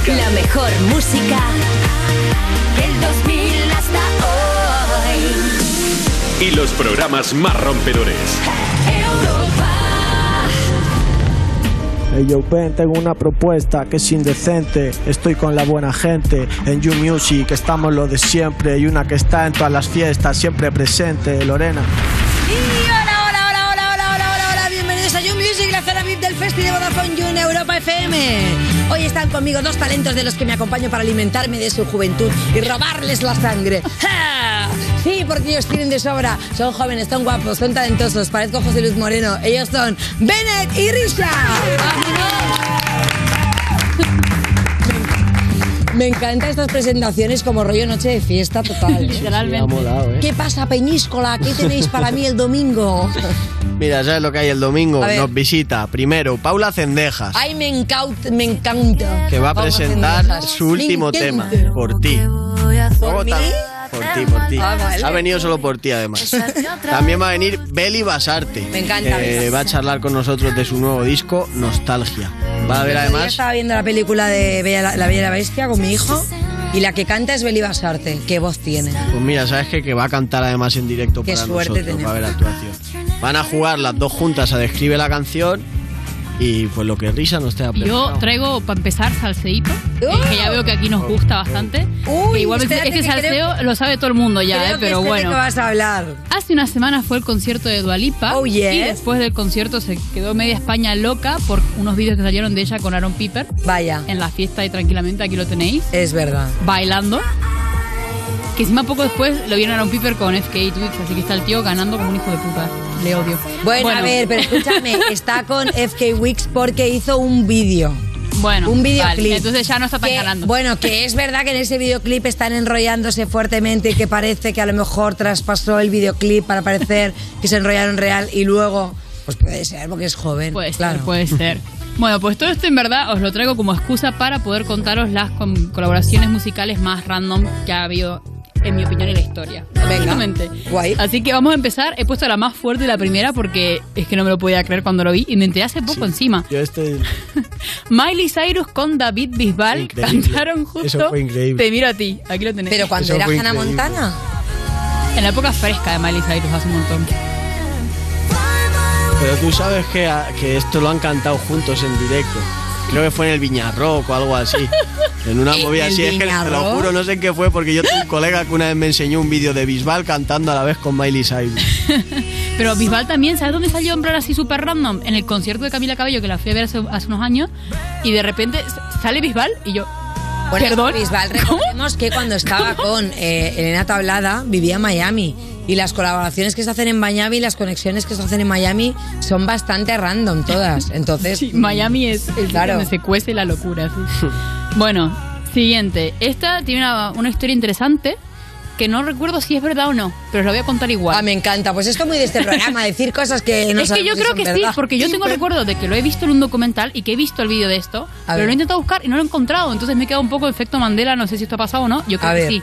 música. La mejor música del 2000 hasta hoy. Y los programas más rompedores. Hey yo ven, tengo una propuesta que es indecente. Estoy con la buena gente en You Music, estamos lo de siempre. Y una que está en todas las fiestas, siempre presente, Lorena. Y hola, hola, hola, hola, hola, hola, hola, hola. Bienvenidos a You Music, la zona VIP del Festival de Vodafone You en Europa FM. Hoy están conmigo dos talentos de los que me acompaño para alimentarme de su juventud y robarles la sangre. ¡Ja! Sí, porque ellos tienen de sobra. Son jóvenes, son guapos, son talentosos. Parezco José Luis Moreno. Ellos son Bennett y Risha. Me encantan estas presentaciones como rollo noche de fiesta total. Literalmente. Ha molado, ¿eh? ¿Qué pasa, Peñíscola? ¿Qué tenéis para mí el domingo? Mira, ¿sabes lo que hay el domingo? Nos visita primero Paula Cendejas, Ay, me encanta, me encanta. que va a presentar su último Me tema, encanta. Por ti. ¿Por mí? Por ti, por ti. Ah, vale. Ha venido solo por ti, además. También va a venir Beli Basarte. Me encanta, que va a charlar con nosotros de su nuevo disco, Nostalgia. Va a Yo además. estaba viendo la película de Bella- La Bella y la Bestia con mi hijo y la que canta es Beli Basarte. Qué voz tiene. Pues mira, ¿sabes qué? Que va a cantar además en directo Qué para suerte nosotros, tenemos. va a haber actuación. Van a jugar las dos juntas a Describe la canción y pues lo que Risa nos Y Yo traigo para empezar salseíto, que- ¡Oh! que ya veo que aquí nos gusta bastante. Uy, que igual este que salseo lo sabe todo el mundo ya, Creo eh, que pero sé de bueno. qué vas a hablar. Hace una semana fue el concierto de Dualipa Oh, yes. y después del concierto se quedó media España loca por unos vídeos que salieron de ella con Aaron Piper Vaya, en la fiesta y tranquilamente aquí lo tenéis es verdad. bailando. Que encima poco después lo vieron a Aaron Piper con FK Twix, así que está el tío ganando como un hijo de puta. Le odio. Bueno, a ver, pero escúchame, está con FK Wix porque hizo un vídeo. bueno, Un vale, videoclip. entonces ya no está tan Que- ganando. Bueno, que es verdad que en ese videoclip están enrollándose fuertemente y que parece que a lo mejor traspasó el videoclip para parecer que se enrollaron real y luego, pues puede ser porque es joven. Puede claro. ser, puede ser. Bueno, pues todo esto en verdad os lo traigo como excusa para poder contaros las colaboraciones musicales más random que ha habido, en mi opinión, en la historia. Básicamente. Guay. Así que vamos a empezar. He puesto la más fuerte, la primera, porque es que no me lo podía creer cuando lo vi y me enteré hace poco encima. Yo este Miley Cyrus con David Bisbal Increíble. cantaron justo. Eso fue increíble. Te miro a ti, aquí lo tenés. Pero cuando Eso era Hannah. Montana. En la época fresca de Miley Cyrus hace un montón. Pero tú sabes que, que esto lo han cantado juntos en directo. Creo que fue en el Viñarrock o algo así. En una ¿En movida así. Es que te lo juro, no sé en qué fue, porque yo tengo un colega que una vez me enseñó un vídeo de Bisbal cantando a la vez con Miley Cyrus. Pero Bisbal también, ¿sabes dónde salió en plan así súper random? En el concierto de Camila Cabello, que la fui a ver hace, hace unos años, y de repente sale Bisbal y yo. Bueno, ¿Perdón? Bisbal, ¿Cómo? recordemos que cuando estaba con eh, Elena Tablada vivía en Miami. Y las colaboraciones que se hacen en Miami y las conexiones que se hacen en Miami son bastante random todas. Entonces, Sí, Miami es el Claro. donde se cuece la locura. sí. bueno, siguiente. Esta tiene una, una historia interesante que no recuerdo si es verdad o no, pero os la voy a contar igual. ah, me encanta. Pues esto es muy de este programa, decir cosas que no es que yo si creo que sí, porque yo tengo recuerdo de que lo he visto en un documental y que he visto el vídeo de esto, A pero ver. lo he intentado buscar y no lo he encontrado, entonces me queda un poco efecto Mandela, no sé si esto ha pasado o no, yo creo A que ver. sí.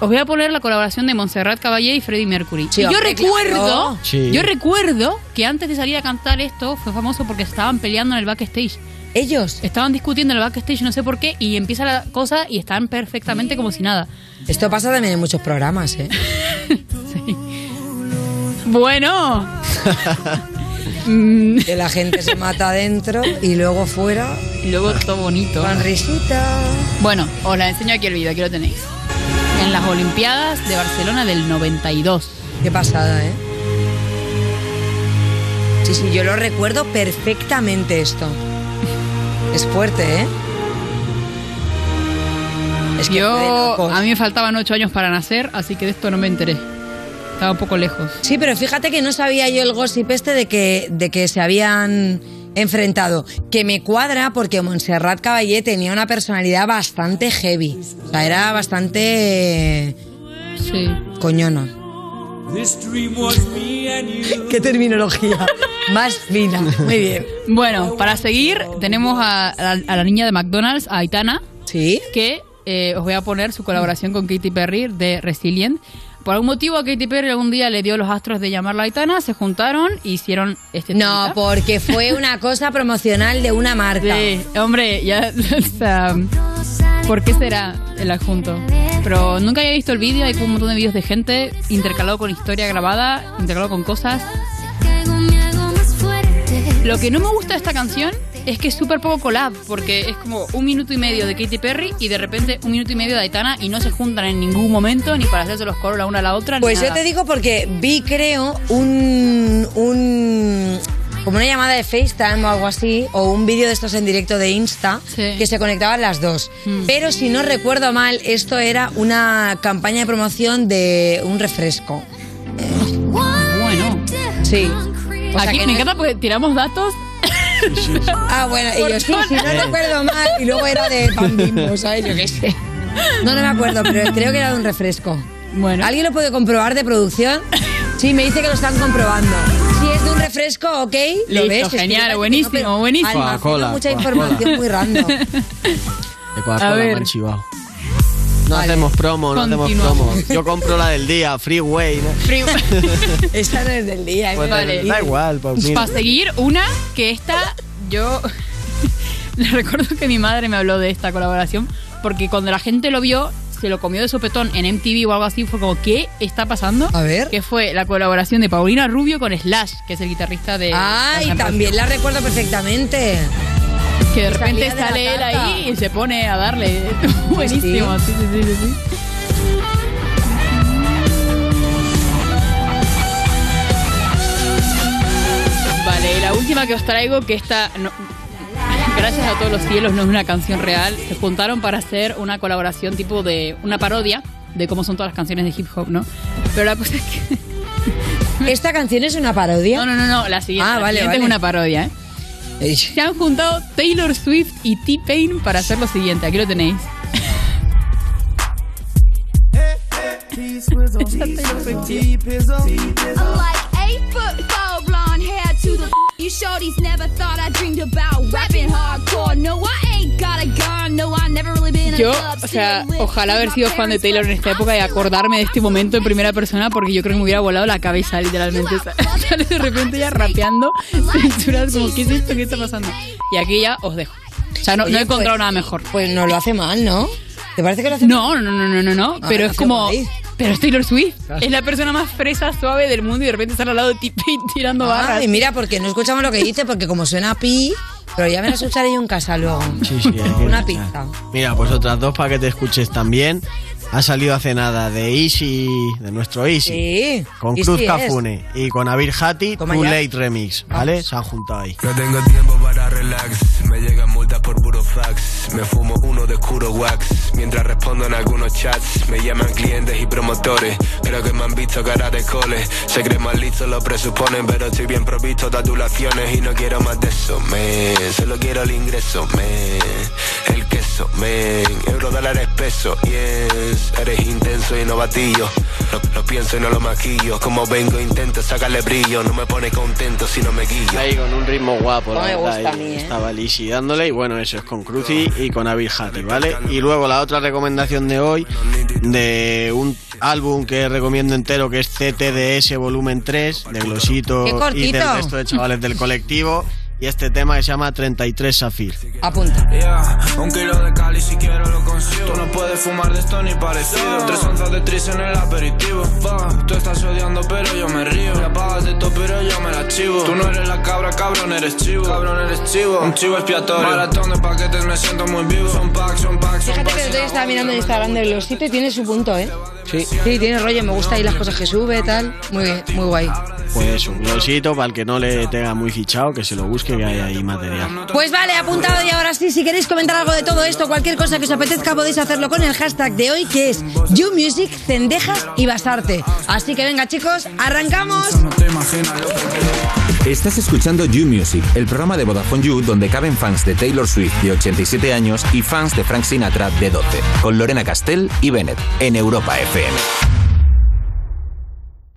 Os voy a poner la colaboración de Montserrat Caballé y Freddie Mercury. Sí, y yo recuerdo. Sí. yo recuerdo que antes de salir a cantar esto fue famoso porque estaban peleando en el backstage. Ellos. Estaban discutiendo en el backstage, no sé por qué, y empieza la cosa y están perfectamente como si nada. Esto pasa también en muchos programas, ¿eh? Sí. Bueno. Mm, Que la gente se mata adentro y luego fuera y luego todo bonito. con risita. Bueno, os la enseño aquí el vídeo, aquí lo tenéis. En las Olimpiadas de Barcelona del 92. Qué pasada, ¿eh? Sí, sí, yo lo recuerdo perfectamente esto. Es fuerte, ¿eh? Es que Yo, a mí me faltaban ocho años para nacer, así que de esto no me enteré. Estaba un poco lejos. Sí, pero fíjate que no sabía yo el gossip este de que, de que se habían enfrentado. Que me cuadra porque Montserrat Caballé tenía una personalidad bastante heavy. O sea, era bastante Sí. coñona. Qué terminología más fina. Muy bien. Bueno, para seguir, tenemos a, a- a la niña de McDonald's, a Aitana, ¿Sí? que eh, os voy a poner su colaboración con Katy Perry de Resilient. Por algún motivo a Katy Perry algún día le dio los astros de llamarla Aitana, se juntaron e hicieron este No, porque fue una cosa promocional de una marca. Sí, hombre, ya, o sea, ¿por qué será el adjunto? Pero nunca había visto el vídeo, hay como un montón de vídeos de gente intercalado con historia grabada, intercalado con cosas. Lo que no me gusta de esta canción es que es súper poco collab, porque es como un minuto y medio de Katy Perry y de repente un minuto y medio de Aitana y no se juntan en ningún momento ni para hacerse los coros la una a la otra. ni Pues yo nada. te digo porque vi, creo, un, un como una llamada de FaceTime o algo así, o un vídeo de estos en directo de Insta, Sí. que se conectaban las dos. Mm. Pero si no recuerdo mal, esto era una campaña de promoción de un refresco. Bueno, Sí. O sea aquí que me no- encanta porque tiramos datos. Ah, bueno, y yo sí, si no recuerdo mal, y luego era de pan bimbo, ¿sabes? Yo qué sé. No, no me acuerdo, pero creo que era de un refresco. Bueno. ¿Alguien lo puede comprobar de producción? Sí, me dice que lo están comprobando. Si es de un refresco, ok, lo Listo, ves. es que genial, buenísimo, que no, pero buenísimo. almaceno Coca-Cola, mucha información muy random. De A Coca-Cola No Vale. hacemos promo, no hacemos promo. Yo compro la del día, Freeway, ¿no? Frío. Esta no es del día. Pues Vale. Da igual, pues. Para seguir, una que esta, yo le recuerdo que mi madre me habló de esta colaboración, porque cuando la gente lo vio, se lo comió de sopetón en MTV o algo así, fue como, ¿qué está pasando? A ver. Que fue la colaboración de Paulina Rubio con Slash, que es el guitarrista de... Ay, N' también la recuerdo perfectamente. Que de repente de sale él ahí y se pone a darle. Buenísimo, sí, sí, sí, sí. sí. Vale, la última que os traigo, que esta, no- gracias a todos los cielos, no es una canción real. Se juntaron para hacer una colaboración tipo de una parodia de cómo son todas las canciones de hip hop, ¿no? Pero la cosa es que... ¿Esta canción es una parodia? No, no, no, no, la siguiente, Ah, la vale, siguiente vale. es una parodia, ¿eh? Se han juntado Taylor Swift y T-Pain para hacer lo siguiente. Aquí lo tenéis. I'm like eight foot four, blonde hair to the. You shorties never thought I dreamed about rapping hardcore. No, I ain't got a gun. No, I never really been in a Yo, o sea, ojalá haber sido fan de Taylor en esta época y acordarme de este momento en primera persona porque yo creo que me hubiera volado la cabeza literalmente. Sale de repente ya rapeando, censuras como, ¿qué es esto? ¿Qué está pasando? Y aquí ya os dejo. O sea, no, no Oye, he encontrado pues- nada mejor. Pues no lo hace mal, ¿no? ¿Te parece que lo hace mal? No, no, no, no, no, no. Ah, Pero es como. guay. Pero es Taylor Swift. Es la persona más fresa, suave del mundo y de repente sale al lado de T-Pain tirando barras. Ay, mira, porque no escuchamos lo que dice, porque como suena pi, pero ya me lo escucharé yo en casa luego. Sí, sí, Una pizza. Mira, pues otras dos para que te escuches también. Ha salido hace nada de Easy, de nuestro Easy. Sí. Con Easy Cruz. Cafune y con Abir Hati, Too ya. Late Remix, ¿vale? Se han juntado ahí. No tengo tiempo para relax, puro fax. Me fumo uno de oscuro wax, mientras respondo en algunos chats. Me llaman clientes y promotores, creo que me han visto cara de cole. Se creen más listos, lo presuponen, pero estoy bien provisto de adulaciones y no quiero más de eso, me. Solo quiero el ingreso, me. El queso, me. Euro dólares peso, yes. Eres intenso y no batillo. Lo, lo pienso y no lo maquillo. Como vengo, intento sacarle brillo. No me pone contento si no me guillo. Ahí con un ritmo guapo, la No me verdad, gusta a mí, ¿eh? Estaba Lisi dándole y bueno, eso es con Cruci y con Abir Hati, ¿vale? Y luego la otra recomendación de hoy, de un álbum que recomiendo entero que es CTDS Volumen 3, de Glosito ¡Qué y del resto de chavales del colectivo. Y este tema que se llama 33 Safir. Apunta. Yeah, un kilo de cali si quiero lo consigo. Tú no puedes fumar de esto ni parecido. Tres onzas de tris en el aperitivo. Va, tú estás odiando, pero yo me río. Me apagas de todo, pero yo me la chivo. Tú no eres la cabra, cabrón, eres chivo. Cabrón, eres chivo. Un chivo expiatorio. Maratón de paquetes, me siento muy vivo. Son packs, son packs, son Fíjate packs. que el otro estaba mirando el Instagram de Glosito y tiene su punto, ¿eh? Sí. Sí, tiene rollo, me gusta ahí las cosas que sube, tal. Muy bien, muy guay. Pues un glosito para el que no le tenga muy fichado, que se lo busque, que hay ahí material. Pues vale, apuntado y ahora sí, si queréis comentar algo de todo esto, cualquier cosa que os apetezca, podéis hacerlo con el hashtag de hoy, que es YouMusic, Cendejas y Basarte. Así que venga, chicos, arrancamos. No te imaginas lo que Estás escuchando You Music, el programa de Vodafone You donde caben fans de Taylor Swift de 87 años y fans de Frank Sinatra de 12, con Lorena Castell y Bennett en Europa FM.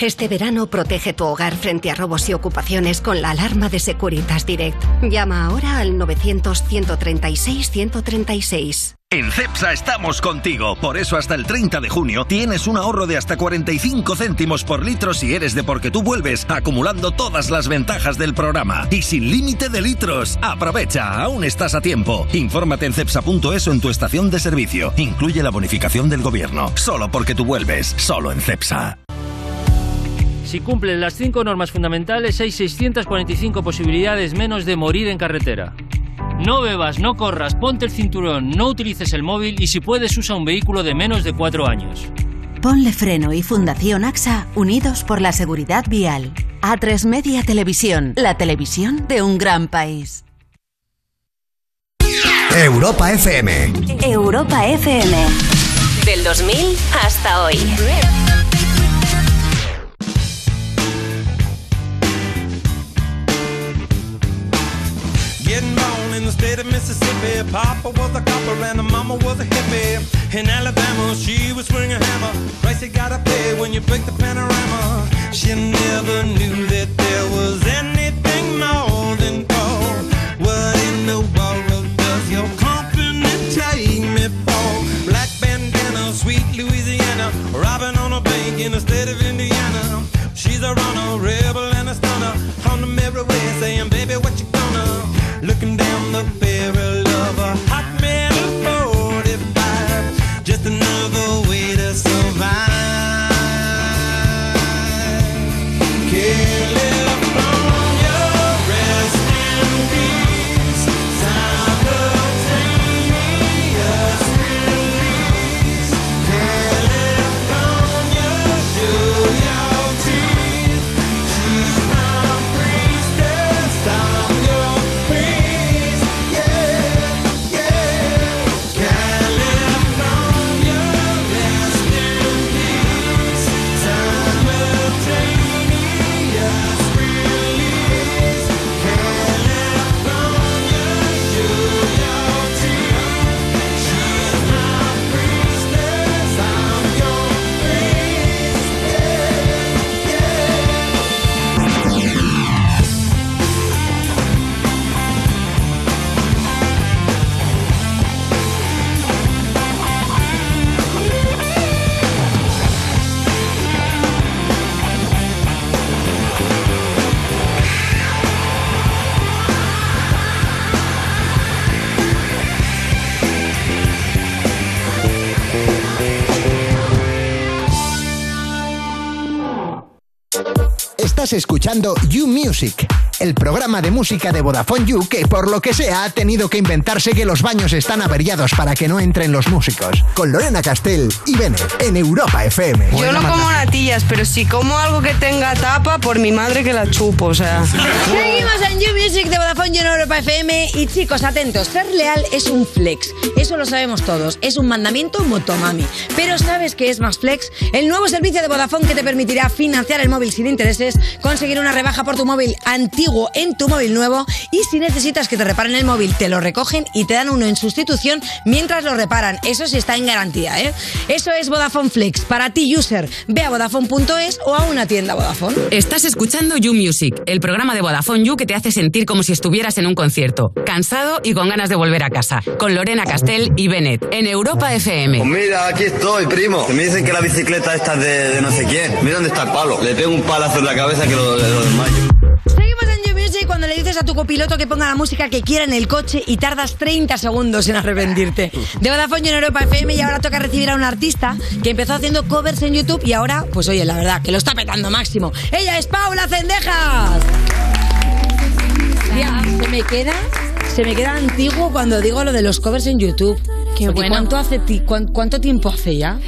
Este verano protege tu hogar frente a robos y ocupaciones con la alarma de Securitas Direct. Llama ahora al 900-136-136. En CEPSA estamos contigo. Por eso hasta el 30 de junio tienes un ahorro de hasta 45 céntimos por litro si eres de porque tú vuelves, acumulando todas las ventajas del programa. Y sin límite de litros. Aprovecha, aún estás a tiempo. Infórmate en cepsa.es en tu estación de servicio. Incluye la bonificación del gobierno. Solo porque tú vuelves. Solo en CEPSA. Si cumplen las cinco normas fundamentales, hay 645 posibilidades menos de morir en carretera. No bebas, no corras, ponte el cinturón, no utilices el móvil y si puedes usa un vehículo de menos de cuatro años. Ponle Freno y Fundación AXA unidos por la seguridad vial. A3 Media Televisión, la televisión de un gran país. Europa FM. Europa FM. Del 2000 hasta hoy. Getting born in the state of Mississippi. Papa was a copper and mama was a hippie. In Alabama, she was swinging a hammer. Price you gotta pay when you break the panorama. She never knew that Estás escuchando You Music, el programa de música de Vodafone You que por lo que sea ha tenido que inventarse que los baños están averiados para que no entren los músicos. Con Lorena Castell y Bennett en Europa FM. Yo no como natillas, pero si como algo que tenga tapa, por mi madre que la chupo, o sea. Seguimos en You Music de Vodafone You en Europa FM y chicos, atentos, ser leal es un flex, eso lo sabemos todos, es un mandamiento motomami. Pero ¿sabes qué es más flex? El nuevo servicio de Vodafone que te permitirá financiar el móvil sin intereses, conseguir una rebaja por tu móvil antiguo en tu móvil nuevo y si necesitas que te reparen el móvil, te lo recogen y te dan uno en sustitución mientras lo reparan. Eso sí está en garantía, ¿eh? Eso es Vodafone Flex. Para ti, user, ve a vodafone.es o a una tienda Vodafone. Estás escuchando You Music, el programa de Vodafone You que te hace sentir como si estuvieras en un concierto, cansado y con ganas de volver a casa, con Lorena Castell y Bennett, en Europa FM. Pues mira, aquí estoy, primo. Me dicen que la bicicleta esta es de, de no sé quién. Mira dónde está el palo. Le pego un palazo en la cabeza que lo, lo desmayo. Cuando le dices a tu copiloto que ponga la música que quiera en el coche y tardas 30 segundos en arrepentirte. De Vodafone en Europa FM y ahora toca recibir a un artista que empezó haciendo covers en YouTube y ahora, pues oye, la verdad, que lo está petando máximo. Ella es Paula Cendejas. Tía, se me queda, se me queda antiguo cuando digo lo de los covers en YouTube. Qué Porque bueno. ¿cuánto, hace ti- cuán- ¿Cuánto tiempo hace ya?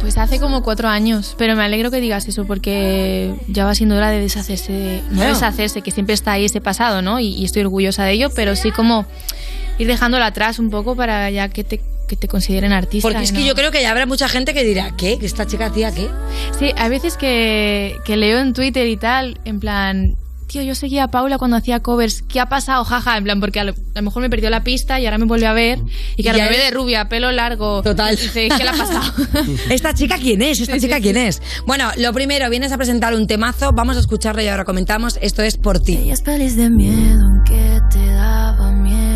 Pues hace como cuatro años, pero me alegro que digas eso porque ya va siendo hora de deshacerse, no deshacerse, que siempre está ahí ese pasado, ¿no? Y, y estoy orgullosa de ello, pero sí como ir dejándolo atrás un poco para ya que te, que te consideren artista. Porque es que ¿no? yo creo que ya habrá mucha gente que dirá, ¿qué? ¿Que esta chica hacía qué? Sí, hay veces que, que leo en Twitter y tal, en plan, tío, yo seguía a Paula cuando hacía covers. ¿Qué ha pasado? Jaja, en plan, porque a lo, a lo mejor me perdió la pista y ahora me vuelve a ver. Y que ahora Ya me ve de rubia, pelo largo. Total. Dice, ¿qué le ha pasado? ¿Esta chica quién es? ¿Esta chica quién es? Bueno, lo primero, vienes a presentar un temazo, vamos a escucharlo y ahora comentamos. Esto es por ti. Ella es feliz de miedo, aunque te daba miedo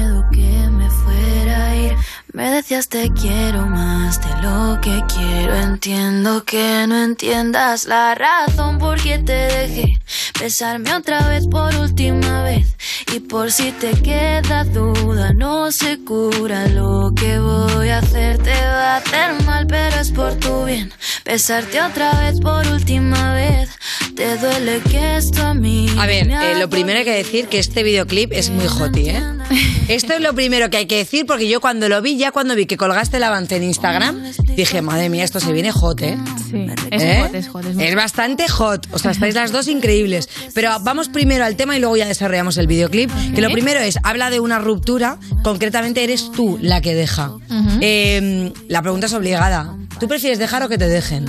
Me decías te quiero más de lo que quiero. Entiendo que no entiendas la razón por qué te dejé besarme otra vez por última vez. Y por si te queda duda, no se cura lo que voy a hacer. Te va a hacer mal, pero es por tu bien. Besarte otra vez por última vez. Te duele que esto a mí. A ver, eh, lo primero hay que decir que este videoclip es muy hoti, ¿eh? Esto es lo primero que hay que decir porque yo cuando lo vi, ya cuando vi que colgaste el avance en Instagram, dije, madre mía, esto se viene hot, ¿eh? Sí, es ¿Eh? hot, es hot. Es Es bastante hot. O sea, estáis las dos increíbles. Pero vamos primero al tema y luego ya desarrollamos el videoclip. Que lo primero es, habla de una ruptura. Concretamente eres tú la que deja. Eh, la pregunta es obligada. ¿Tú prefieres dejar o que te dejen?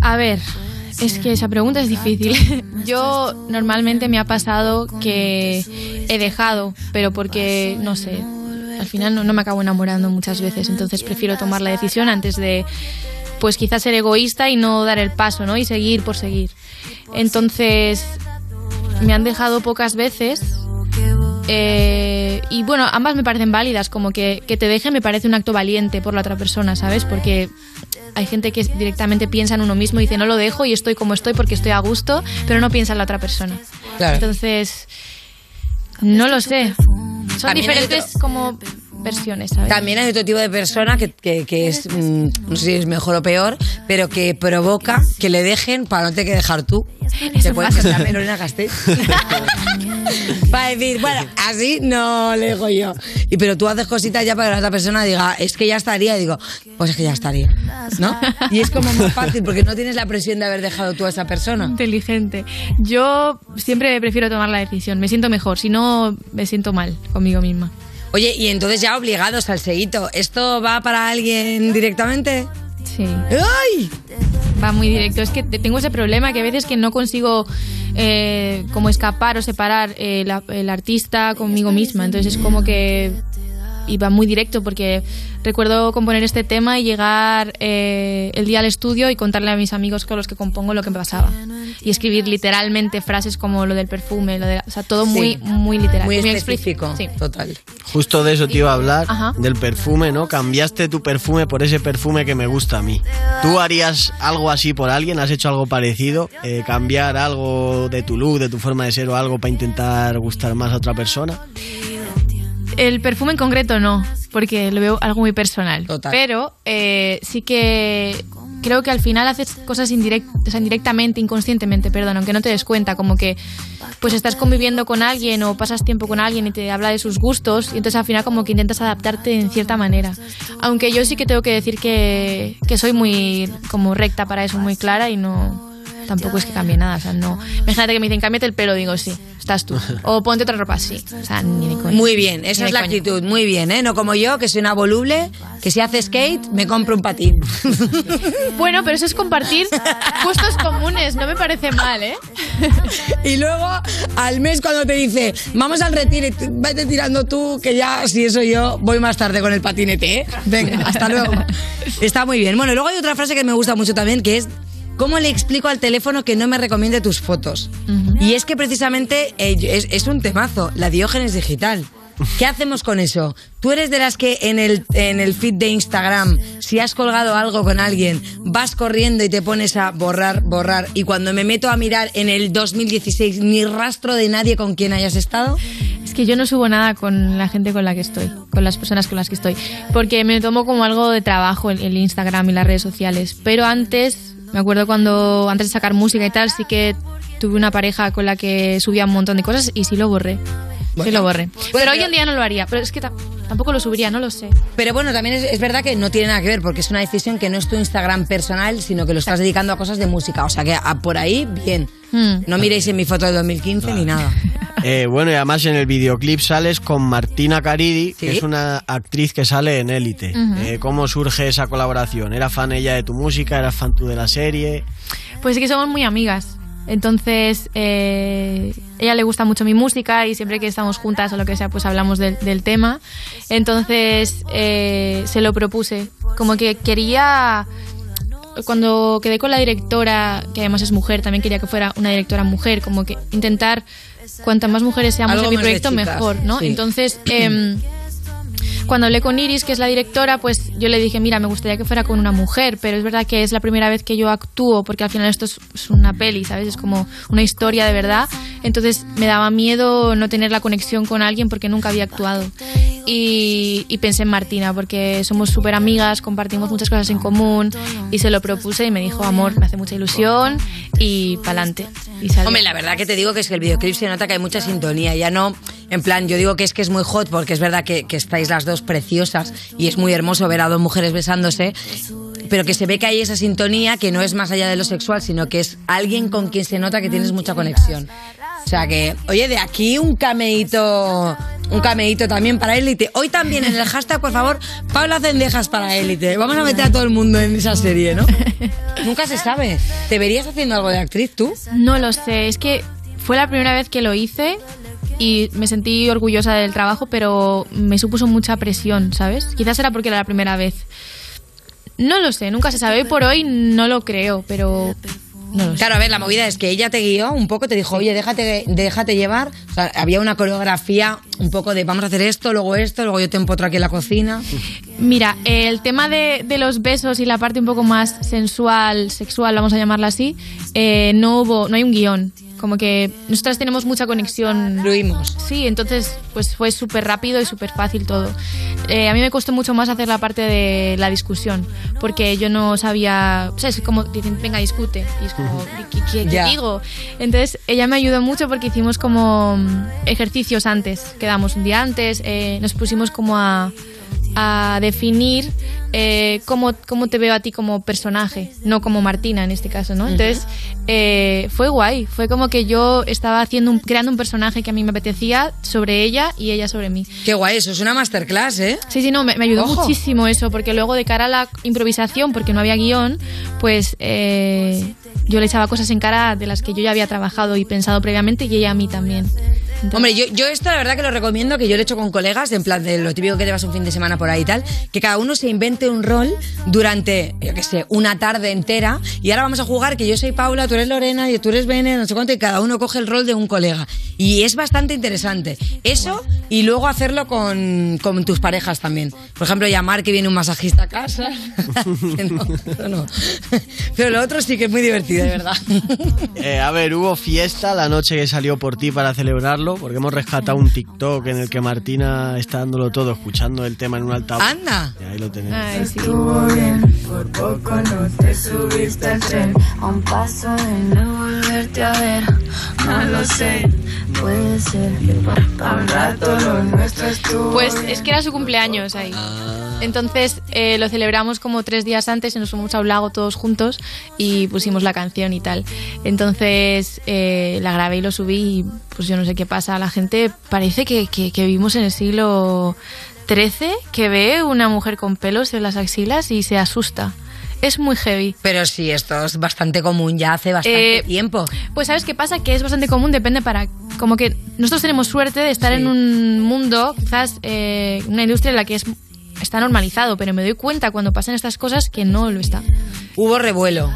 A ver, es que esa pregunta es difícil. Yo normalmente me ha pasado que he dejado, pero porque, no sé, al final no, no me acabo enamorando muchas veces, entonces prefiero tomar la decisión antes de, pues quizás ser egoísta y no dar el paso, ¿no? Y seguir por seguir. Entonces, me han dejado pocas veces. eh, y bueno, ambas me parecen válidas, como que, que te deje me parece un acto valiente por la otra persona, ¿sabes? Porque hay gente que directamente piensa en uno mismo y dice, no lo dejo y estoy como estoy porque estoy a gusto, pero no piensa en la otra persona. Claro. Entonces, no lo sé. Son También diferentes como versiones, ¿sabes? También hay otro tipo de persona que, que- que es, mm, no sé si es mejor o peor, pero que provoca que le dejen para no tener que dejar tú. Te puedes en Lorena Castell. para decir, bueno, así no le dejo yo. Y pero tú haces cositas ya para que la otra persona diga, es que ya estaría. Y digo, pues es que ya estaría. ¿No? Y es como más fácil porque no tienes la presión de haber dejado tú a esa persona. Inteligente. Yo siempre prefiero tomar la decisión. Me siento mejor. Si no, me siento mal conmigo misma. Oye, y entonces ya obligados al seguito. ¿Esto va para alguien directamente? Sí. ¡Ay! Va muy directo. Es que te- tengo ese problema que a veces que no consigo eh, como escapar o separar eh, la- el artista conmigo misma. Entonces es como que y va muy directo porque recuerdo componer este tema y llegar eh, el día al estudio y contarle a mis amigos con los que compongo lo que me pasaba y escribir literalmente frases como lo del perfume, lo de, o sea, todo muy Sí. muy literal, Muy explícito. específico. Sí. Total. Justo de eso te iba a hablar, Ajá. del perfume, ¿no? Cambiaste tu perfume por ese perfume que me gusta a mí. ¿Tú harías algo así por alguien? ¿Has hecho algo parecido? Eh, ¿Cambiar algo de tu look, de tu forma de ser o algo para intentar gustar más a otra persona? El perfume en concreto no, porque lo veo algo muy personal. Pero eh, sí que creo que al final haces cosas indirect- o sea, indirectamente, inconscientemente, perdón, aunque no te des cuenta, como que pues estás conviviendo con alguien o pasas tiempo con alguien y te habla de sus gustos y entonces al final como que intentas adaptarte en cierta manera. Aunque yo sí que tengo que decir que, que soy muy como recta para eso, muy clara y no tampoco es que cambie nada, o sea, no. Imagínate que me dicen, cámbiate el pelo, digo, sí, estás tú. O ponte otra ropa, sí. O sea, ni de coña. Muy bien, esa es la actitud, muy bien, ¿eh? No como yo, que soy una voluble, que si hace skate, me compro un patín. Bueno, pero eso es compartir gustos comunes, no me parece mal, ¿eh? y luego, al mes cuando te dice, vamos al retiro, y vete tirando tú, que ya, si eso yo, voy más tarde con el patinete, ¿eh? Venga, hasta luego. Está muy bien. Bueno, luego hay otra frase que me gusta mucho también, que es, ¿cómo le explico al teléfono que no me recomiende tus fotos? Y es que precisamente eh, es, es un temazo, la diógenes digital. ¿Qué hacemos con eso? Tú eres de las que en el, en el feed de Instagram, si has colgado algo con alguien, vas corriendo y te pones a borrar, borrar, y cuando me meto a mirar en el 2016, ni rastro de nadie con quien hayas estado. Es que yo no subo nada con la gente con la que estoy, con las personas con las que estoy, porque me tomo como algo de trabajo el, el Instagram y las redes sociales. Pero antes, me acuerdo cuando, antes de sacar música y tal, sí que tuve una pareja con la que subía un montón de cosas y sí lo borré. sí lo borré. pero hoy en día no lo haría, pero es que tampoco lo subiría, no lo sé. Pero bueno, también es, es verdad que no tiene nada que ver, porque es una decisión que no es tu Instagram personal, sino que lo estás dedicando a cosas de música. O sea que a- por ahí, bien. Hmm. No miréis en mi foto de 2015 ni nada. Eh, bueno, y además en el videoclip sales con Martina Caridi, que es una actriz que sale en Élite. Eh, ¿Cómo surge esa colaboración? ¿Era fan ella de tu música? ¿Eras fan tú de la serie? Pues sí que somos muy amigas. Entonces, eh, ella le gusta mucho mi música y siempre que estamos juntas o lo que sea, pues hablamos del, del tema. Entonces, eh, se lo propuse. Como que quería cuando quedé con la directora, que además es mujer, también quería que fuera una directora mujer, como que intentar cuantas más mujeres seamos Algo en mi proyecto mejor, ¿no? sí. Entonces, em, cuando hablé con Iris, que es la directora, pues yo le dije, mira, me gustaría que fuera con una mujer, pero es verdad que es la primera vez que yo actúo, porque al final esto es, es una peli, ¿sabes? Es como una historia de verdad. Entonces me daba miedo no tener la conexión con alguien porque nunca había actuado. Y, y pensé en Martina, porque somos súper amigas, compartimos muchas cosas en común, y se lo propuse y me dijo, amor, me hace mucha ilusión, y pa'lante. Hombre, la verdad que te digo que es que el videoclip se nota que hay mucha sintonía. Ya no, en plan, yo digo que es que es muy hot porque es verdad que, que estáis las dos preciosas y es muy hermoso ver a dos mujeres besándose. Pero que se ve que hay esa sintonía que no es más allá de lo sexual, sino que es alguien con quien se nota que tienes mucha conexión. O sea que, oye, de aquí un cameíto, un cameíto también para élite. Hoy también en el hashtag, por favor, Paula Cendejas para élite. Vamos a meter a todo el mundo en esa serie, ¿no? Nunca se sabe. ¿Te verías haciendo algo de actriz tú? No lo sé, es que fue la primera vez que lo hice y me sentí orgullosa del trabajo, pero me supuso mucha presión, ¿sabes? Quizás era porque era la primera vez. No lo sé, nunca se sabe. Hoy por hoy no lo creo, pero no. Claro, a ver, la movida es que ella te guió un poco, te dijo, oye, déjate, déjate llevar. O sea, había una coreografía un poco de vamos a hacer esto, luego esto, luego yo te empotro aquí en la cocina. Mira, el tema de, de los besos y la parte un poco más sensual, sexual, vamos a llamarla así, eh, no hubo, no hay un guion. Como que nosotras tenemos mucha conexión. Fluimos. Sí, entonces pues fue súper rápido y súper fácil todo. Eh, a mí me costó mucho más hacer la parte de la discusión, porque yo no sabía, o sea, es como dicen, venga, discute. Y es como, ¿qué, qué- qué Ya. digo? Entonces ella me ayudó mucho porque hicimos como ejercicios antes, quedamos un día antes, eh, nos pusimos como a, a definir eh, cómo, cómo te veo a ti como personaje, no como Martina en este caso, ¿no? Entonces eh, fue guay, fue como que yo estaba haciendo un- creando un personaje que a mí me apetecía sobre ella y ella sobre mí. Qué guay, eso es una masterclass, ¿eh? Sí, sí, no, me, me ayudó Ojo. muchísimo eso, porque luego de cara a la improvisación, porque no había guion, pues eh, yo le echaba cosas en cara de las que yo ya había trabajado y pensado previamente y ella a mí también. Hombre, yo, yo esto la verdad que lo recomiendo, que yo lo he hecho con colegas, en plan de lo típico que te vas un fin de semana por ahí y tal, que cada uno se invente un rol durante, yo qué sé, una tarde entera, y ahora vamos a jugar que yo soy Paula, tú eres Lorena, y tú eres Bene, no sé cuánto, y cada uno coge el rol de un colega. Y es bastante interesante. Eso, y luego hacerlo con, con tus parejas también. Por ejemplo, llamar que viene un masajista a casa. No, eso no. Pero lo otro sí que es muy divertido, de verdad. Eh, a ver, hubo fiesta la noche que salió por ti para celebrarlo, porque hemos rescatado un TikTok en el que Martina está dándolo todo, escuchando el tema en un altavoz. ¡Anda! Y ahí lo tenemos. Ay, sí. Por poco no te subiste al tren A un paso de no volverte a ver No lo sé, puede ser Pa' un rato lo nuestro estuvo Pues es que era su cumpleaños ahí. Entonces eh, lo celebramos como tres días antes y nos fuimos a un lago todos juntos y pusimos la canción y tal. Entonces eh, la grabé y lo subí y pues yo no sé qué pasa. La gente parece que, que, que vivimos en el siglo XIII, que ve una mujer con pelos en las axilas y se asusta. Es muy heavy. Pero sí, esto es bastante común ya hace bastante Eh, tiempo. Pues sabes qué pasa, que es bastante común, depende para... Como que nosotros tenemos suerte de estar en un mundo, quizás eh, una industria en la que es, está normalizado, pero me doy cuenta cuando pasan estas cosas que no lo está. Hubo revuelo.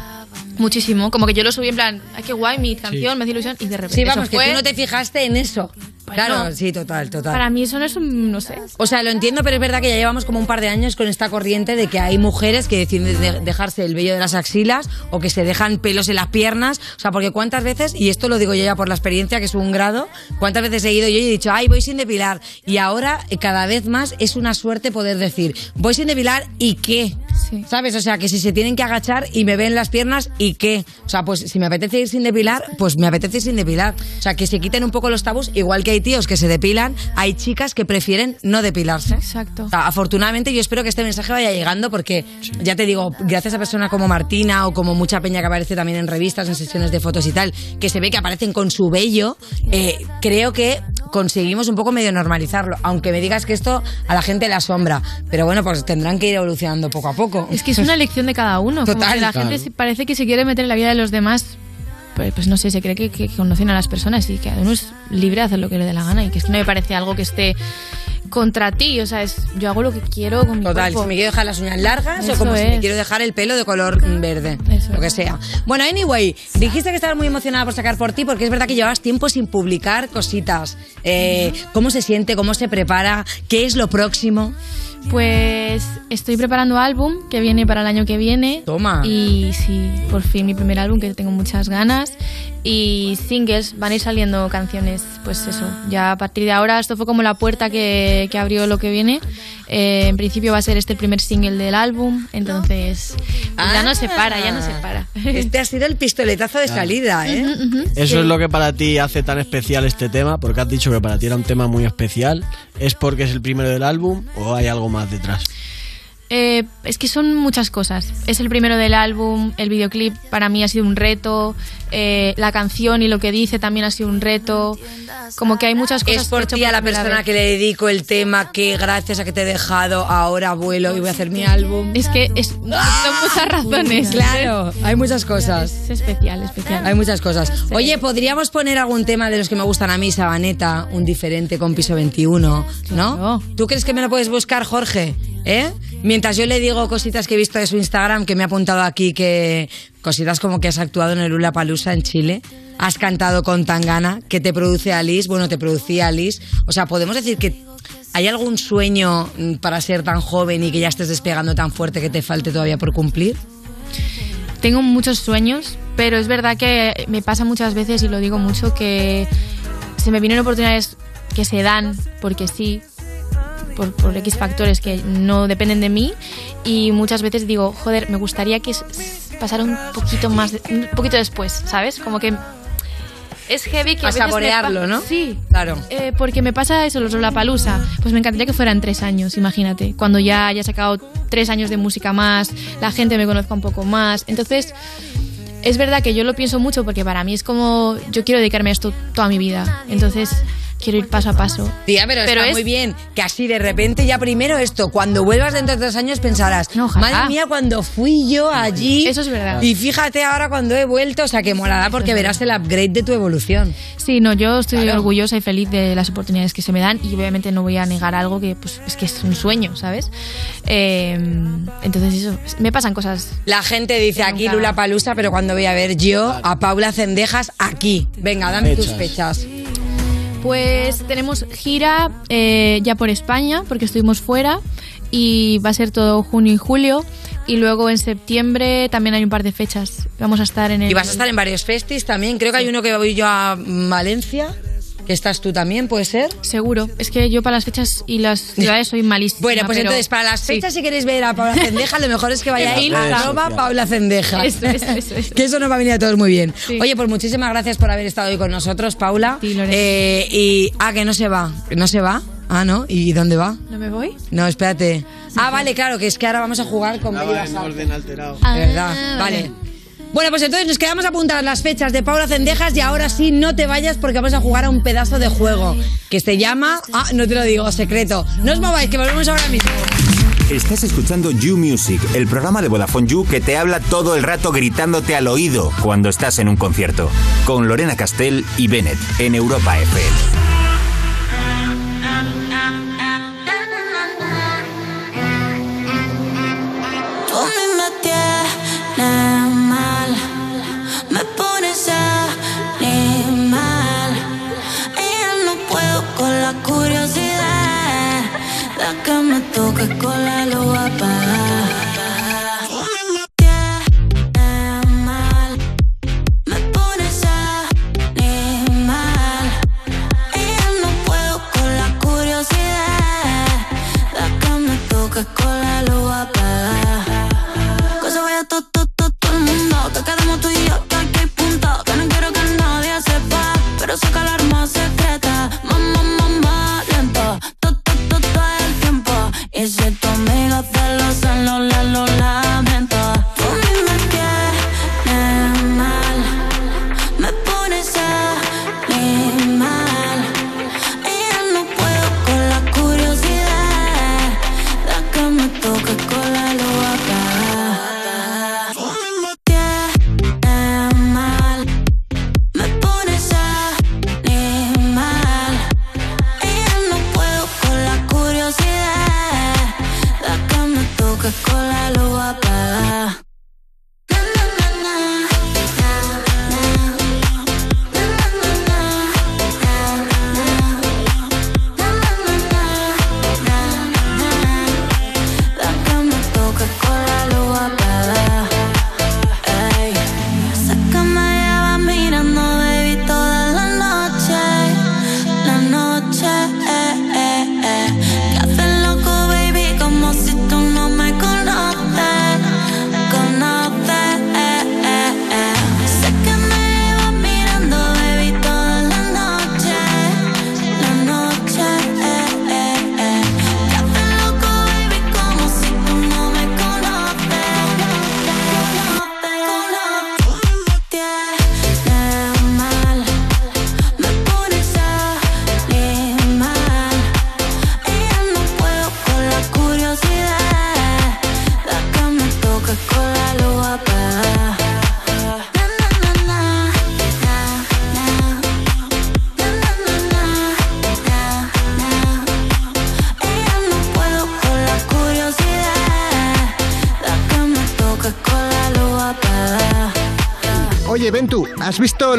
Muchísimo, como que yo lo subí en plan, ay, qué guay mi canción, me hace ilusión, y de repente Sí, vamos, eso que fue... tú no te fijaste en eso. Claro, sí, total, total. Para mí eso no es un, no sé. O sea, lo entiendo, pero es verdad que ya llevamos como un par de años con esta corriente de que hay mujeres que deciden de- dejarse el vello de las axilas o que se dejan pelos en las piernas. O sea, porque cuántas veces, y esto lo digo yo ya por la experiencia, que es un grado, cuántas veces he ido yo y he dicho, ay, voy sin depilar. Y ahora, eh, cada vez más, es una suerte poder decir, voy sin depilar y qué. ¿Sabes? O sea, que si se tienen que agachar y me ven las piernas y qué. O sea, pues si me apetece ir sin depilar, pues me apetece ir sin depilar. O sea, que se quiten un poco los tabús, igual que hay tíos que se depilan, hay chicas que prefieren no depilarse. Exacto. O sea, afortunadamente yo espero que este mensaje vaya llegando porque ya te digo, gracias a personas como Martina o como mucha peña que aparece también en revistas, en sesiones de fotos y tal, que se ve que aparecen con su vello, eh, creo que conseguimos un poco medio normalizarlo. Aunque me digas que esto a la gente le asombra. Pero bueno, pues tendrán que ir evolucionando poco a poco. Es que es una elección de cada uno. como Total. que la gente parece que se quiere meter en la vida de los demás pues, pues no sé, se cree que, que conocen a las personas y que uno es libre de hacer lo que le dé la gana y que es que no me parece algo que esté contra ti, o sea, es, yo hago lo que quiero con mi Total, cuerpo. si me quiero dejar las uñas largas o como si me quiero dejar el pelo de color verde, lo que sea. Bueno, anyway, dijiste que estabas muy emocionada por sacar por ti porque es verdad que llevabas tiempo sin publicar cositas. Eh, ¿Cómo se siente? ¿Cómo se prepara? ¿Qué es lo próximo? Pues estoy preparando álbum que viene para el año que viene. Toma. Y sí, por fin mi primer álbum que tengo muchas ganas. Y singles, van a ir saliendo canciones, pues eso. Ya a partir de ahora, esto fue como la puerta que, que abrió lo que viene. Eh, en principio va a ser este el primer single del álbum, entonces ya no se para, ya no se para. Este ha sido el pistoletazo de salida, ¿eh? Eso es lo que para ti hace tan especial este tema, porque has dicho que para ti era un tema muy especial. ¿Es porque es el primero del álbum o hay algo más detrás? Eh, es que son muchas cosas. Es el primero del álbum, el videoclip para mí ha sido un reto, eh, la canción y lo que dice también ha sido un reto. Como que hay muchas cosas. Es por he ti a la persona vez. que le dedico el tema que gracias a que te he dejado ahora vuelo y voy a hacer mi álbum. Es que es, son muchas razones. Claro, hay muchas cosas. Es especial, especial. Hay muchas cosas. Oye, ¿podríamos poner algún tema de los que me gustan a mí, Sabaneta, un diferente con piso 21, ¿no? ¿Tú crees que me lo puedes buscar, Jorge? ¿Eh? Mientras yo le digo cositas que he visto de su Instagram, que me ha apuntado aquí que cositas como que has actuado en el Lula Palusa en Chile, has cantado con Tangana, que te produce Alice, bueno, te producía Alice. O sea, podemos decir que ¿hay algún sueño mm, para ser tan joven y que ya estés despegando tan fuerte que te falte todavía por cumplir? Tengo muchos sueños, pero es verdad que me pasa muchas veces y lo digo mucho que se me vienen oportunidades que se dan porque sí, por, por X factores que no dependen de mí y muchas veces digo, joder, me gustaría que pasara un poquito más, de- un poquito después, ¿sabes? Como que es heavy que A veces me saborearlo, ¿no? Sí. Claro. Eh, porque me pasa eso, los palusa Pues me encantaría que fueran tres años, imagínate. Cuando ya haya sacado tres años de música más, la gente me conozca un poco más. Entonces, es verdad que yo lo pienso mucho porque para mí es como yo quiero dedicarme a esto toda mi vida. Entonces, quiero ir paso a paso. Tía, pero, está es- muy bien que así de repente ya primero esto, cuando vuelvas dentro de tres años pensarás, madre mía, cuando fui yo allí. Eso es verdad. Y fíjate ahora cuando he vuelto, o sea, que molará porque verás el upgrade de tu evolución. Sí, no, yo estoy orgullosa y feliz de las oportunidades que se me dan y obviamente no voy a negar algo que pues es que es un sueño, ¿sabes? Eh, entonces eso, me pasan cosas. La gente dice aquí Lula Palusa, pero cuando voy a ver yo a Paula Cendejas aquí. Venga, dame tus fechas. Pues tenemos gira eh, ya por España, porque estuvimos fuera, y va a ser todo junio y julio. Y luego en septiembre también hay un par de fechas. Vamos a estar en el. Y vas a estar en varios festis también. Creo que hay uno que voy yo a Valencia. Que estás tú también, ¿puede ser? Seguro. Es que yo para las fechas y las ciudades soy malísima. Bueno, pues pero- entonces, para las sí. fechas, si queréis ver a Paula Cendeja, lo mejor es que vayáis En a arroba Paula Cendeja. Eso, eso, eso, eso. que eso nos va a venir a todos muy bien. Oye, pues muchísimas gracias por haber estado hoy con nosotros, Paula. Eh, y, ah, que no se va. ¿Que no se va? Ah, ¿no? ¿Y dónde va? ¿No me voy? No, espérate. Ah, vale, claro, que es que ahora vamos a jugar con Viva Sal. orden alterado. Ah, De verdad, vale. Bueno, pues entonces nos quedamos apuntadas las fechas de Paula Cendejas y ahora sí no te vayas porque vamos a jugar a un pedazo de juego que se llama... Ah, no te lo digo, secreto. No os mováis, que volvemos ahora mismo. Estás escuchando You Music, el programa de Vodafone You que te habla todo el rato gritándote al oído cuando estás en un concierto. Con Lorena Castell y Bennett en Europa FM.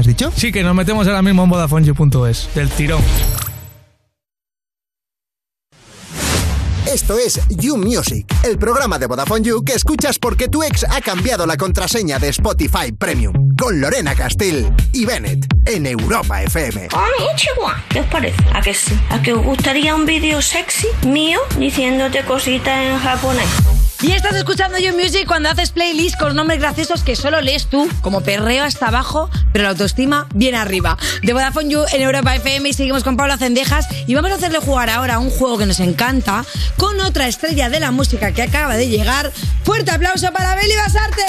has dicho? Sí, que nos metemos ahora mismo en VodafoneYou.es, del tirón. Esto es You Music, el programa de Vodafone You que escuchas porque tu ex ha cambiado la contraseña de Spotify Premium. Con Lorena Castell y Bennett en Europa FM. ¿Qué os parece? ¿A que sí? ¿A que os gustaría un vídeo sexy mío diciéndote cositas en japonés? Y estás escuchando You Music cuando haces playlists con nombres graciosos que solo lees tú, como perreo hasta abajo, pero la autoestima bien arriba. De Vodafone You en Europa FM y seguimos con Pablo Cendejas y vamos a hacerle jugar ahora un juego que nos encanta con otra estrella de la música que acaba de llegar. Fuerte aplauso para Beli Basarte.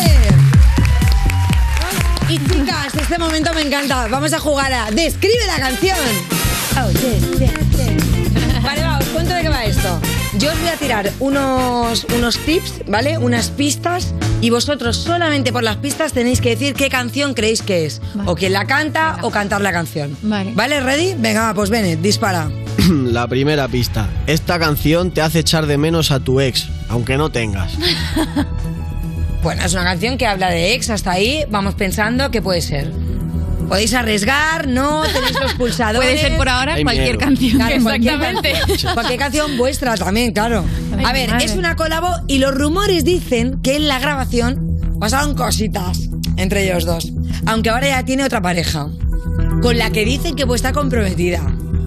Y chicas, este momento me encanta. Vamos a jugar a Describe la canción. Oh, yes, yes, yes. Vale, va, os cuento de qué va esto. Yo os voy a tirar unos, unos tips, ¿vale? Unas pistas y vosotros solamente por las pistas tenéis que decir qué canción creéis que es. O quién la canta o cantar la canción. Vale. ¿Vale? ¿Ready? Venga, va, pues Bennett, dispara. La primera pista. Esta canción te hace echar de menos a tu ex, aunque no tengas. Bueno, es una canción que habla de ex, hasta ahí vamos pensando qué puede ser. Podéis arriesgar, no, tenéis los pulsadores. Puede ser por ahora Hay cualquier miedo. canción. Claro, Exactamente. canción. Cualquier canción vuestra también, claro. Ay, A ver, madre. es una colabo y los rumores dicen que en la grabación pasaron cositas entre ellos dos. Aunque ahora ya tiene otra pareja. Con la que dicen que pues está comprometida.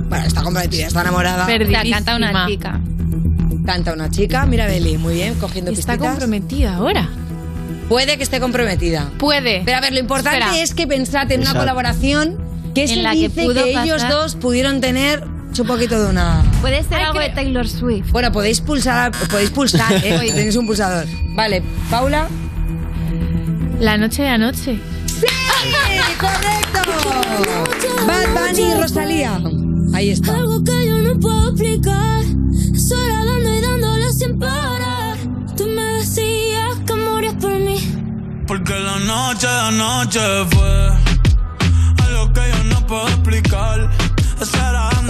Bueno, está comprometida, está enamorada. Perdidísima. canta una chica. Canta una chica, mira Beli, muy bien, cogiendo Está pistitas. comprometida ahora. Puede que esté comprometida. Puede. Pero a ver, lo importante Espera. es que pensad en una Exacto. colaboración que se En la que dice que, pudo ellos pasar. dos pudieron tener un poquito de una... Puede ser algo de Taylor Swift. Bueno, podéis pulsar, podéis pulsar, ¿eh? Tenéis un pulsador. Vale, Paula. La noche de anoche. ¡Sí! ¡Correcto! Bad Bunny y Rosalía. Ahí está. Algo que yo no puedo explicar. Sola dando y dándole sin parar. Porque la noche de anoche fue algo que yo no puedo explicar. Por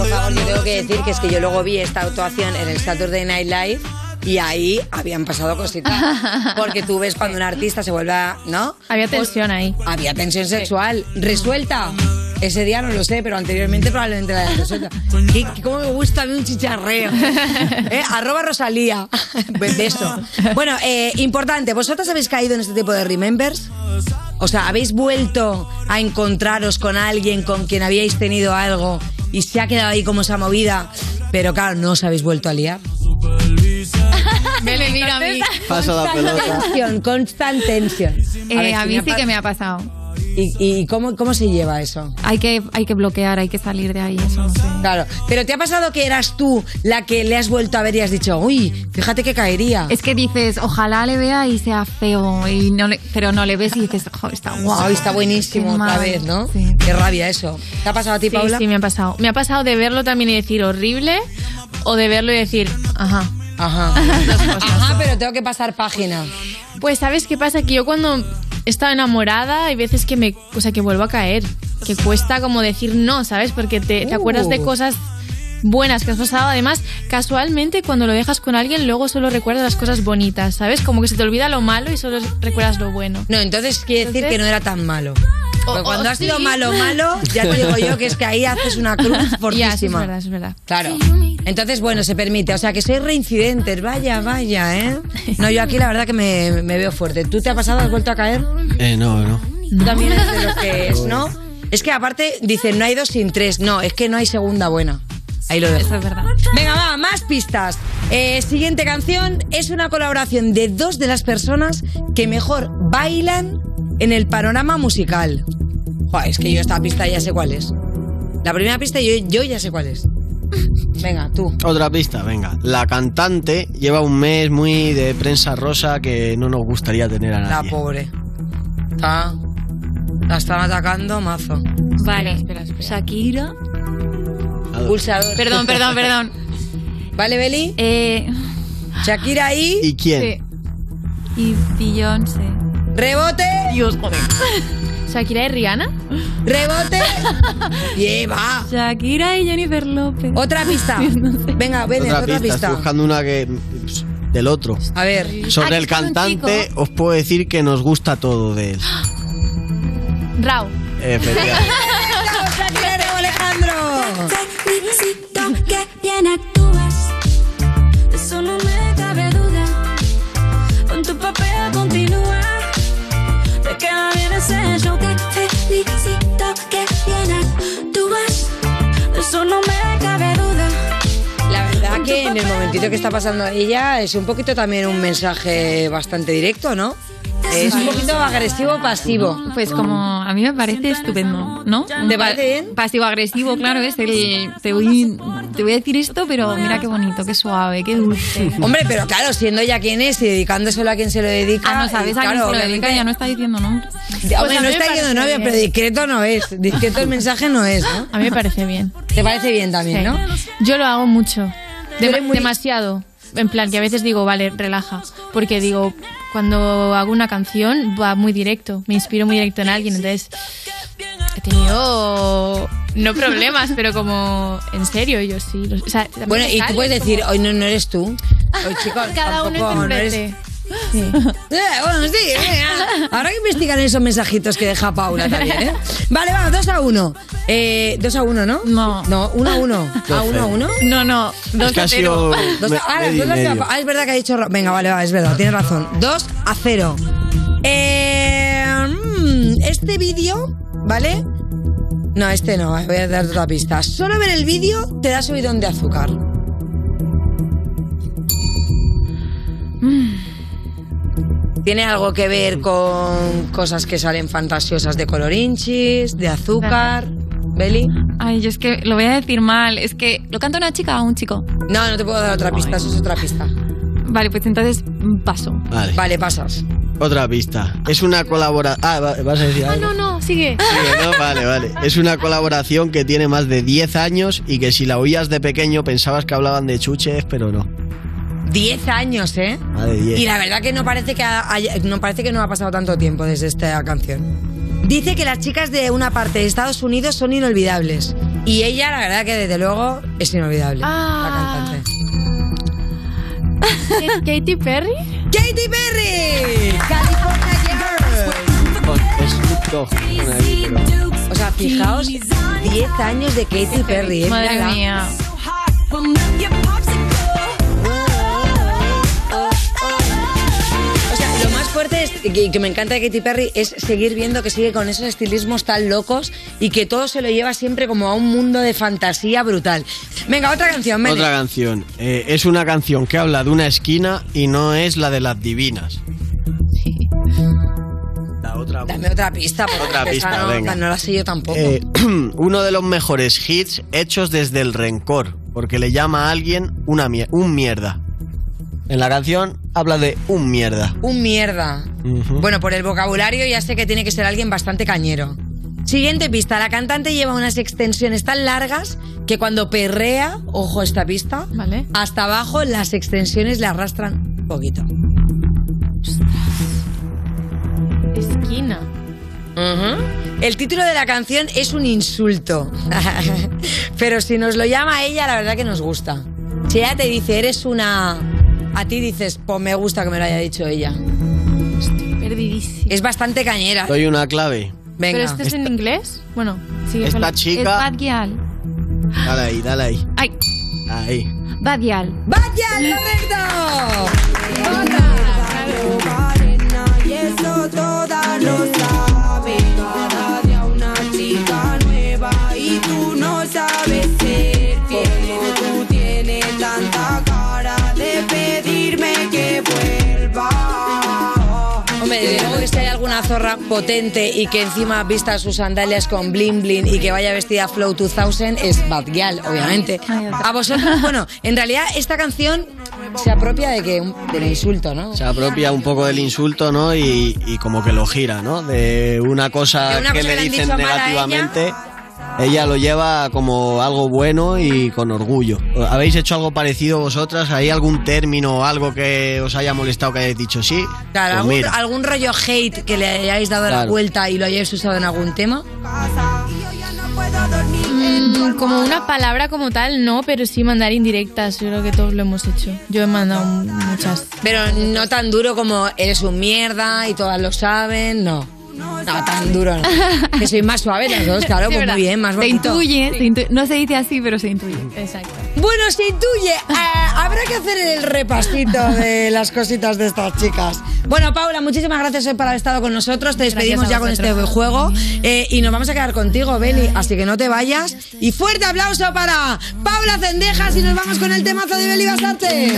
favor, yo tengo que decir que es que yo luego vi esta actuación en el Saturday Night Live y ahí habían pasado cositas. Porque tú ves cuando un artista se vuelve a... ¿No? Había tensión ahí. Había tensión sexual. ¿Resuelta? Ese día no lo sé, pero anteriormente probablemente la haya resuelta. ¿Qué, ¿Cómo me gusta a mí un chicharreo? ¿Eh? Arroba Rosalía. Beso. Bueno, eh, importante, ¿vosotros habéis caído en este tipo de remembers? O sea, ¿habéis vuelto a encontraros con alguien con quien habíais tenido algo y se ha quedado ahí como esa movida? Pero claro, no os habéis vuelto a liar. Me le mira a mí. Pasa la pelota. Tensión, constant tension. Eh, a mí sí que me ha pasado. ¿Y, y cómo, cómo se lleva eso? Hay que, hay que bloquear, hay que salir de ahí, eso no sé. Claro, pero ¿te ha pasado que eras tú la que le has vuelto a ver y has dicho, uy, fíjate que caería? Es que dices, ojalá le vea y sea feo, y no le- pero no le ves y dices, "Jo, está. Wow, está buenísimo Qué otra mal". vez, ¿no? Sí. Qué rabia eso. ¿Te ha pasado a ti, Sí, Paula? sí, me ha pasado. Me ha pasado de verlo también y decir horrible o de verlo y decir, ajá. Ajá. Ajá, pero tengo que pasar página. Pues sabes qué pasa que yo cuando estaba enamorada hay veces que me, o sea, que vuelvo a caer, que cuesta como decir no, ¿sabes? Porque te, te acuerdas de Uh. cosas buenas que has pasado. Además, casualmente cuando lo dejas con alguien luego solo recuerdas las cosas bonitas, ¿sabes? Como que se te olvida lo malo y solo recuerdas lo bueno. No, entonces quiere decir que no era tan malo. Porque cuando o has sido sí. malo, malo, ya te digo yo que es que ahí haces una cruz fortísima. Ya, es verdad, es verdad. Claro. Entonces, bueno, se permite. O sea, que sois reincidentes. Vaya, vaya, ¿eh? No, yo aquí la verdad que me, me veo fuerte. ¿Tú te ha pasado? ¿Has vuelto a caer? Eh, no, no. Tú también eres de los que es, ¿no? Es que aparte dicen, no hay dos sin tres. No, es que no hay segunda buena. Ahí lo dejo. Eso es verdad. Venga, va, más pistas. Eh, siguiente canción es una colaboración de dos de las personas que mejor bailan en el panorama musical. Joder, es que yo esta pista ya sé cuál es. La primera pista yo, yo ya sé cuál es. Venga, tú. Otra pista, venga. La cantante lleva un mes muy de prensa rosa que no nos gustaría tener a La nadie. pobre. Está. La están atacando mazo. Vale. Shakira. Pulsador. Perdón, perdón, perdón. ¿Vale, Beli? Eh, Shakira y. ¿Y quién? sí. Y Beyoncé. ¡Rebote! Dios, joder. ¿Shakira y Rihanna? ¡Rebote! ¡Lleva! Shakira y Jennifer López. Otra pista. Venga, ven, otra, otra, pista, estoy buscando una que pss, del otro. A ver. Sobre el cantante os puedo decir que nos gusta todo de él. Rao. Efectivamente. Alejandro. Que bien eso no me cabe duda. La verdad que en el momentito que está pasando ella es un poquito también un mensaje bastante directo, ¿no? Es un poquito agresivo-pasivo. Pues como a mí me parece estupendo, ¿no? ¿Te parece bien? Pasivo-agresivo, claro, es el... Te voy, te voy a decir esto, pero mira qué bonito, qué suave, qué dulce. Hombre, pero claro, siendo ella quien es y dedicándoselo a quien se lo dedica. Ah, no sabes a quién claro, se lo dedica, ya no está diciendo nombre. Ya, Hombre, Pues no está diciendo novia, pero discreto no es. Discreto el mensaje no es, ¿no? A mí me parece bien. ¿Te parece bien también, Sí. no? Yo lo hago mucho. Muy- Demasiado. En plan, que a veces digo, vale, relaja. Porque digo, cuando hago una canción va muy directo. Me inspiro muy directo en alguien. Entonces, he tenido. No problemas, pero como. En serio, yo sí. o sea, Bueno, y tú puedes como- decir, hoy no, no eres tú. Hoy, chicos, Cada uno tampoco, no eres- Eh, bueno, sí. Habrá que investigar esos mensajitos que deja Paula también, ¿eh? Vale, vamos, 2 a 1. Eh, 2 a 1, ¿no? No. No, 1 a 1. ¿A 1 a 1? No, no, dos que ha a sido cero. Dos me- a, ah. Ah, es verdad que ha dicho. Ro- Venga, vale, va, es verdad, tienes razón. 2 a 0. Eh, mm, este vídeo, ¿vale? No, este no, voy a dar otra pista. Solo ver el vídeo te da subidón de azúcar. Tiene algo que ver con cosas que salen fantasiosas de colorinchis, de azúcar. ¿Beli? Ay, yo es que lo voy a decir mal. Es que, ¿lo canta una chica o un chico? No, no te puedo dar otra pista, eso es otra pista. Vale, pues entonces paso. Vale. Vale, pasas. Otra pista. Es una colaboración. Ah, va- vas a decir Ah, algo. no, no, sigue. Sigue, ¿no? Vale, vale. Es una colaboración que tiene más de 10 años y que si la oías de pequeño pensabas que hablaban de chuches, pero no. 10 años, ¿eh? Más de 10. Y la verdad que no parece que ha- haya- no parece que no ha pasado tanto tiempo desde esta canción. Dice que las chicas de una parte de Estados Unidos son inolvidables. Y ella, la verdad que desde luego es inolvidable. Ah. La cantante. Katy Perry. ¡Katy Perry! California Girl. O sea, fijaos, 10 años de Katy Perry. ¿eh? Madre mía. Que, me encanta de Katy Perry es seguir viendo que sigue con esos estilismos tan locos y que todo se lo lleva siempre como a un mundo de fantasía brutal. Venga, otra canción, Mene. Otra canción. Eh, es una canción que habla de una esquina y no es la de las divinas. La otra. Dame otra pista, porque Otra pista, no, venga. no la sé yo tampoco. Eh, uno de los mejores hits hechos desde el rencor, porque le llama a alguien una un mierda. En la canción habla de un mierda. Un mierda. Bueno, por el vocabulario ya sé que tiene que ser alguien bastante cañero. Siguiente pista. La cantante lleva unas extensiones tan largas que cuando perrea, ojo esta pista, Vale. hasta abajo las extensiones le arrastran un poquito. Esquina. El título de la canción es un insulto. Pero si nos lo llama ella, la verdad que nos gusta. Si ella te dice, eres una... A ti dices, pues me gusta que me lo haya dicho ella. Perdidísima. Es bastante cañera. Doy una clave. Venga. ¿Pero esto es en inglés? Bueno, sigue Esta con la- chica- Es Bad Gyal. Dale ahí, dale ahí. Ay, Ahí. Bad Gyal. ¡Vaya, correcto! Y eso alguna zorra potente y que encima vista sus sandalias con bling bling y que vaya vestida Flow 2000 es Bad Gyal, obviamente. A vosotros, bueno, en realidad esta canción se apropia de que del insulto, ¿no? Se apropia un poco del insulto, ¿no? Y, y como que lo gira, ¿no? De una cosa, De una que cosa le que le han dicen negativamente. Ella lo lleva como algo bueno y con orgullo. ¿Habéis hecho algo parecido vosotras? ¿Hay algún término o algo que os haya molestado que hayáis dicho sí? Claro, Pues algún, algún rollo hate que le hayáis dado la Claro. vuelta y lo hayáis usado en algún tema. Mm, como una palabra como tal, no, pero sí mandar indirectas. Yo creo que todos lo hemos hecho. Yo he mandado muchas. Pero no tan duro como eres un mierda y todas lo saben, no. No, tan duro no. Que soy más suave las dos, claro, Sí, pues verdad. muy bien, más Se bonito. intuye, se intuye. no se dice así, pero se intuye. Exacto. Bueno, se intuye. Ah, habrá que hacer el repasito de las cositas de estas chicas. Bueno, Paula, muchísimas gracias hoy por haber estado con nosotros. Te despedimos ya con este juego eh, y nos vamos a quedar contigo, Beli. Así que no te vayas. Y fuerte aplauso para Paula Cendejas y nos vamos con el temazo de Beli Basarte.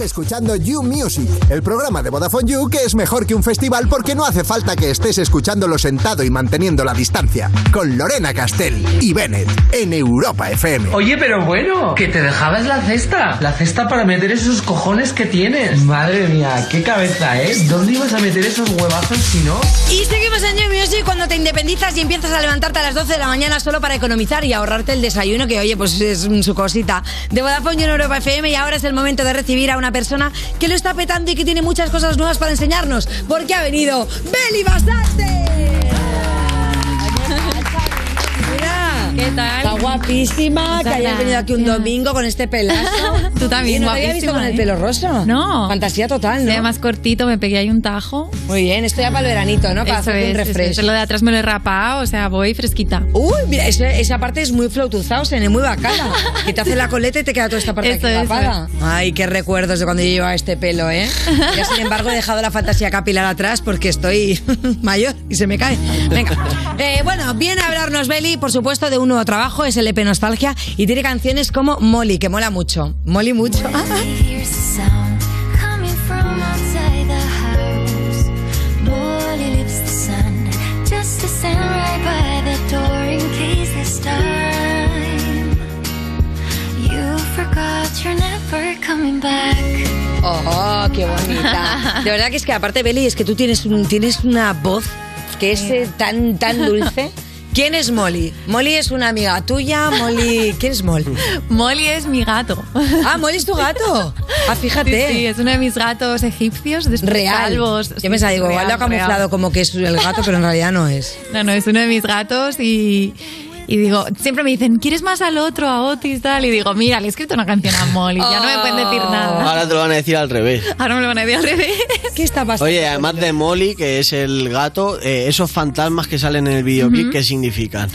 Estás escuchando You Music, el programa de Vodafone You que es mejor que un festival porque no hace falta que estés escuchándolo sentado y manteniendo la distancia. Con Lorena Castell y Bennett en Europa FM. Oye, pero bueno, que te dejabas la cesta. La cesta para meter esos cojones que tienes. Madre mía, qué cabeza, ¿eh? ¿Dónde ibas a meter esos huevazos si no? Y seguimos en You Music cuando te independizas y empiezas a levantarte a las 12 de la mañana solo para economizar y ahorrarte el desayuno, que oye, pues es su cosita. De Vodafone You en Europa FM y ahora es el momento de recibir a una persona que lo está petando y que tiene muchas cosas nuevas para enseñarnos, porque ha venido Beli Basarte. ¿Qué tal? Está guapísima, que hayas venido aquí un domingo con este pelazo. Tú también, Y no te había visto con el ¿eh? pelo rosa. No. Fantasía total, ¿no? Sí, más cortito, me pegué ahí un tajo. Muy bien, esto ya para el veranito, ¿no? Para Eso hacer un es, eso es. Lo de atrás me lo he rapado, o sea, voy fresquita. Uy, mira, ese- esa parte es muy flow 2000, es muy bacana. Que te hace la coleta y te queda toda esta parte Eso, aquí eso. Ay, qué recuerdos de cuando yo llevaba este pelo, ¿eh? Ya, sin embargo, he dejado la fantasía capilar atrás porque estoy mayor y se me cae. Venga. Eh, bueno, viene a hablarnos Beli, por supuesto, de un nuevo trabajo, es el EP Nostalgia, y tiene canciones como Molly, que mola mucho. Molly mucho. Oh, qué bonita. De verdad que es que aparte, Beli, es que tú tienes, un, tienes una voz que es eh, tan, tan dulce. ¿Quién es Molly? Molly es una amiga tuya, Molly... ¿Quién es Molly? Molly es mi gato. Ah, Molly es tu gato. Ah, fíjate. Sí, sí, es uno de mis gatos egipcios. de Real. calvos. Yo pensaba, digo, igual lo ha real. camuflado como que es el gato, pero en realidad no es. No, no, es uno de mis gatos y, y digo, siempre me dicen, ¿quieres más al otro, a Otis, tal? Y digo, mira, le he escrito una canción a Molly, ya no me pueden decir nada. Ahora te lo van a decir al revés. Ahora me lo van a decir al revés. ¿Qué está pasando? Oye, además de Molly, que es el gato, eh, esos fantasmas que salen en el videoclip. ¿qué significan?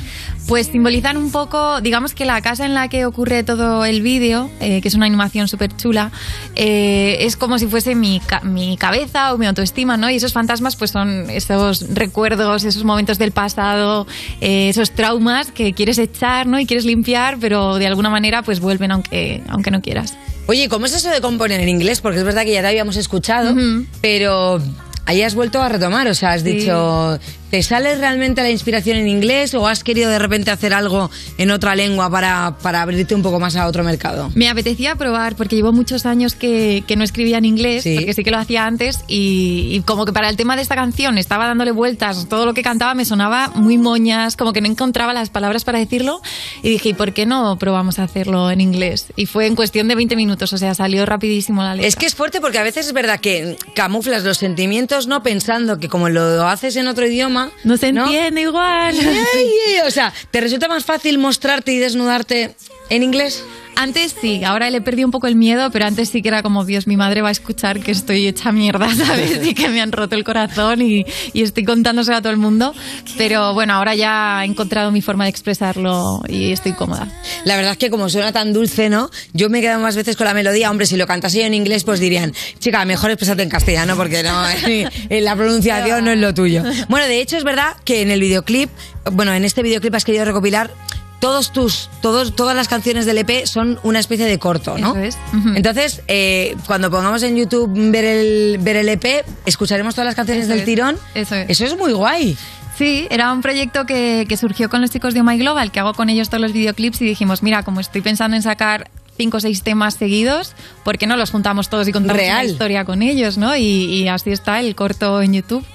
Pues simbolizan un poco, digamos que la casa en la que ocurre todo el vídeo, eh, que es una animación súper chula, eh, es como si fuese mi, ca- mi cabeza o mi autoestima, ¿no? Y esos fantasmas pues son esos recuerdos, esos momentos del pasado, eh, esos traumas que quieres echar, ¿no? Y quieres limpiar, pero de alguna manera pues vuelven aunque, aunque no quieras. Oye, ¿cómo es eso de componer en inglés? Porque es verdad que ya te habíamos escuchado, pero ahí has vuelto a retomar, o sea, has Sí. dicho, ¿te sale realmente la inspiración en inglés o has querido de repente hacer algo en otra lengua para, para abrirte un poco más a otro mercado? Me apetecía probar porque llevo muchos años que, que no escribía en inglés, porque sí que lo hacía antes y, y como que para el tema de esta canción estaba dándole vueltas, todo lo que cantaba me sonaba muy moñas, como que no encontraba las palabras para decirlo y dije, ¿y por qué no probamos a hacerlo en inglés? Y fue en cuestión de 20 minutos, o sea, salió rapidísimo la letra. Es que es fuerte porque a veces es verdad que camuflas los sentimientos no pensando que como lo haces en otro idioma... No se entiende igual. o sea, ¿te resulta más fácil mostrarte y desnudarte en inglés? Antes sí, ahora le perdí un poco el miedo, pero antes sí que era como, Dios, mi madre va a escuchar que estoy hecha mierda, ¿sabes? Y que me han roto el corazón y, y estoy contándoselo a todo el mundo. Pero bueno, ahora ya he encontrado mi forma de expresarlo y estoy cómoda. La verdad es que como suena tan dulce, ¿no? Yo me he quedado más veces con la melodía. Hombre, si lo cantase yo en inglés, pues dirían, chica, mejor expresate en castellano porque no, la pronunciación no es lo tuyo. Bueno, de hecho es verdad que en el videoclip, bueno, en este videoclip has querido recopilar todos tus, todos, todas las canciones del EP son una especie de corto, ¿no? Eso es. Entonces, eh, cuando pongamos en YouTube ver el, ver el EP, escucharemos todas las canciones Eso del es. tirón. Eso es. Eso es muy guay. Sí, era un proyecto que, que surgió con los chicos de Oh My Global, que hago con ellos todos los videoclips y dijimos, mira, como estoy pensando en sacar cinco o seis temas seguidos, ¿por qué no los juntamos todos y contamos Real. una historia con ellos, no? Y, y así está el corto en YouTube.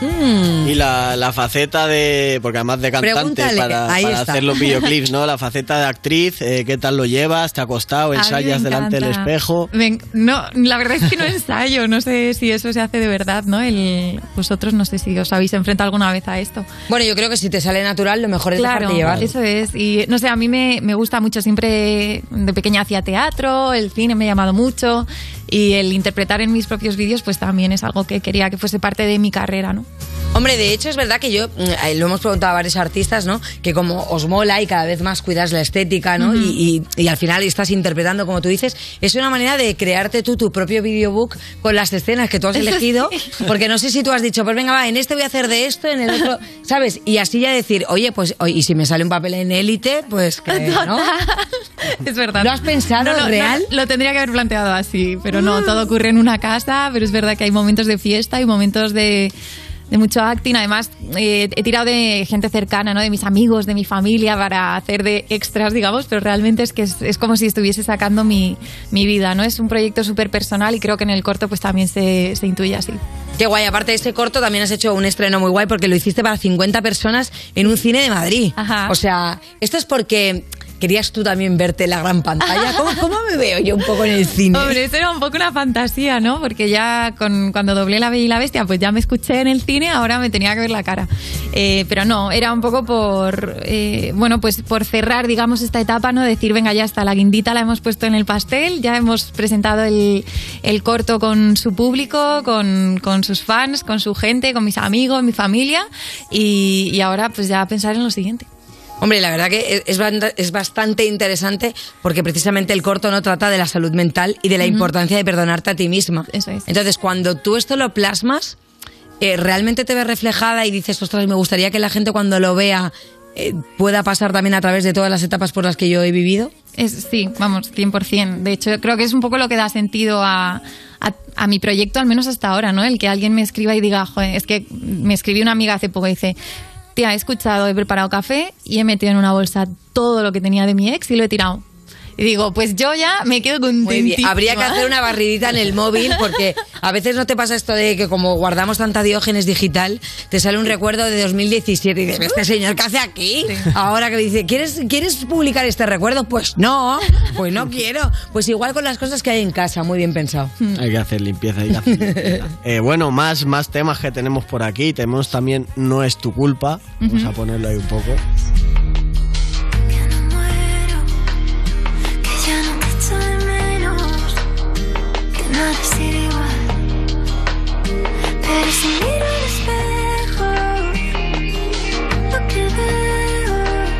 Mm. Y la, la faceta de. Porque además de cantante, Pregúntale, para, hacer los videoclips, ¿no? La faceta de actriz, eh, ¿qué tal lo llevas? ¿Te ha costado? ¿Ensayas delante del espejo? No, la verdad es que no ensayo, no sé si eso se hace de verdad, ¿no? El, vosotros no sé si os habéis enfrentado alguna vez a esto. Bueno, yo creo que si te sale natural, lo mejor es Claro, dejarte llevar. eso es. Y no sé, a mí me, me gusta mucho. Siempre de pequeña hacía teatro, el cine me ha llamado mucho. Y el interpretar en mis propios vídeos, pues también es algo que quería que fuese parte de mi carrera, ¿no? Hombre, de hecho es verdad que yo, mm, eh, lo hemos preguntado a varios artistas, ¿no? Que como os mola y cada vez más cuidas la estética, ¿no? Y, y- y al final estás interpretando, como tú dices, es una manera de crearte tú tu propio videobook con las escenas que tú has elegido, porque no sé si tú has dicho, pues venga, va, en este voy a hacer de esto, en el otro, ¿sabes? Y así ya decir, oye, pues, y si me sale un papel en élite, pues que, ¿no? Es verdad. ¿Lo has pensado No, no, real? no, lo tendría que haber planteado así, pero no, todo ocurre en una casa, pero es verdad que hay momentos de fiesta y momentos de, de mucho acting. Además, eh, he tirado de gente cercana, ¿no? de mis amigos, de mi familia, para hacer de extras, digamos, pero realmente es que es, es como si estuviese sacando mi, mi vida. ¿no? Es un proyecto súper personal y creo que en el corto pues también se, se intuye así. Qué guay, aparte de este corto también has hecho un estreno muy guay porque lo hiciste para 50 personas en un cine de Madrid. O sea, esto es porque ¿Querías tú también verte en la gran pantalla? ¿Cómo, cómo me veo yo un poco en el cine? Hombre, eso era un poco una fantasía, ¿no? Porque ya con, cuando doblé La Bella y la Bestia, pues ya me escuché en el cine, ahora me tenía que ver la cara. Eh, pero no, era un poco por, eh, bueno, pues por cerrar, digamos, esta etapa, ¿no? Decir, venga, ya está, la guindita la hemos puesto en el pastel, ya hemos presentado el, el corto con su público, con, con sus fans, con su gente, con mis amigos, mi familia, y, y ahora pues ya pensar en lo siguiente. Hombre, la verdad que es, es bastante interesante porque precisamente el corto no trata de la salud mental y de la importancia de perdonarte a ti misma. Entonces, cuando tú esto lo plasmas, eh, realmente te ves reflejada y dices, ostras, me gustaría que la gente cuando lo vea eh, pueda pasar también a través de todas las etapas por las que yo he vivido. Es, sí, vamos, 100%. De hecho, creo que es un poco lo que da sentido a, a, a mi proyecto, al menos hasta ahora, ¿no? El que alguien me escriba y diga, joder, es que me escribió una amiga hace poco y dice, he escuchado, he preparado café y he metido en una bolsa todo lo que tenía de mi ex y lo he tirado. Y digo, pues yo ya me quedo contentísima. Habría que hacer una barridita en el móvil porque a veces no te pasa esto de que como guardamos tanta diógenes digital, te sale un recuerdo de 2017 y dices, este señor, ¿qué hace aquí? Ahora que me dice, ¿quieres, ¿quieres publicar este recuerdo? Pues no, pues no quiero. Pues igual con las cosas que hay en casa, muy bien pensado. Hay que hacer limpieza. Hay que hacer limpieza. Eh, bueno, más, más temas que tenemos por aquí. Tenemos también No es tu culpa. Vamos a ponerlo ahí un poco.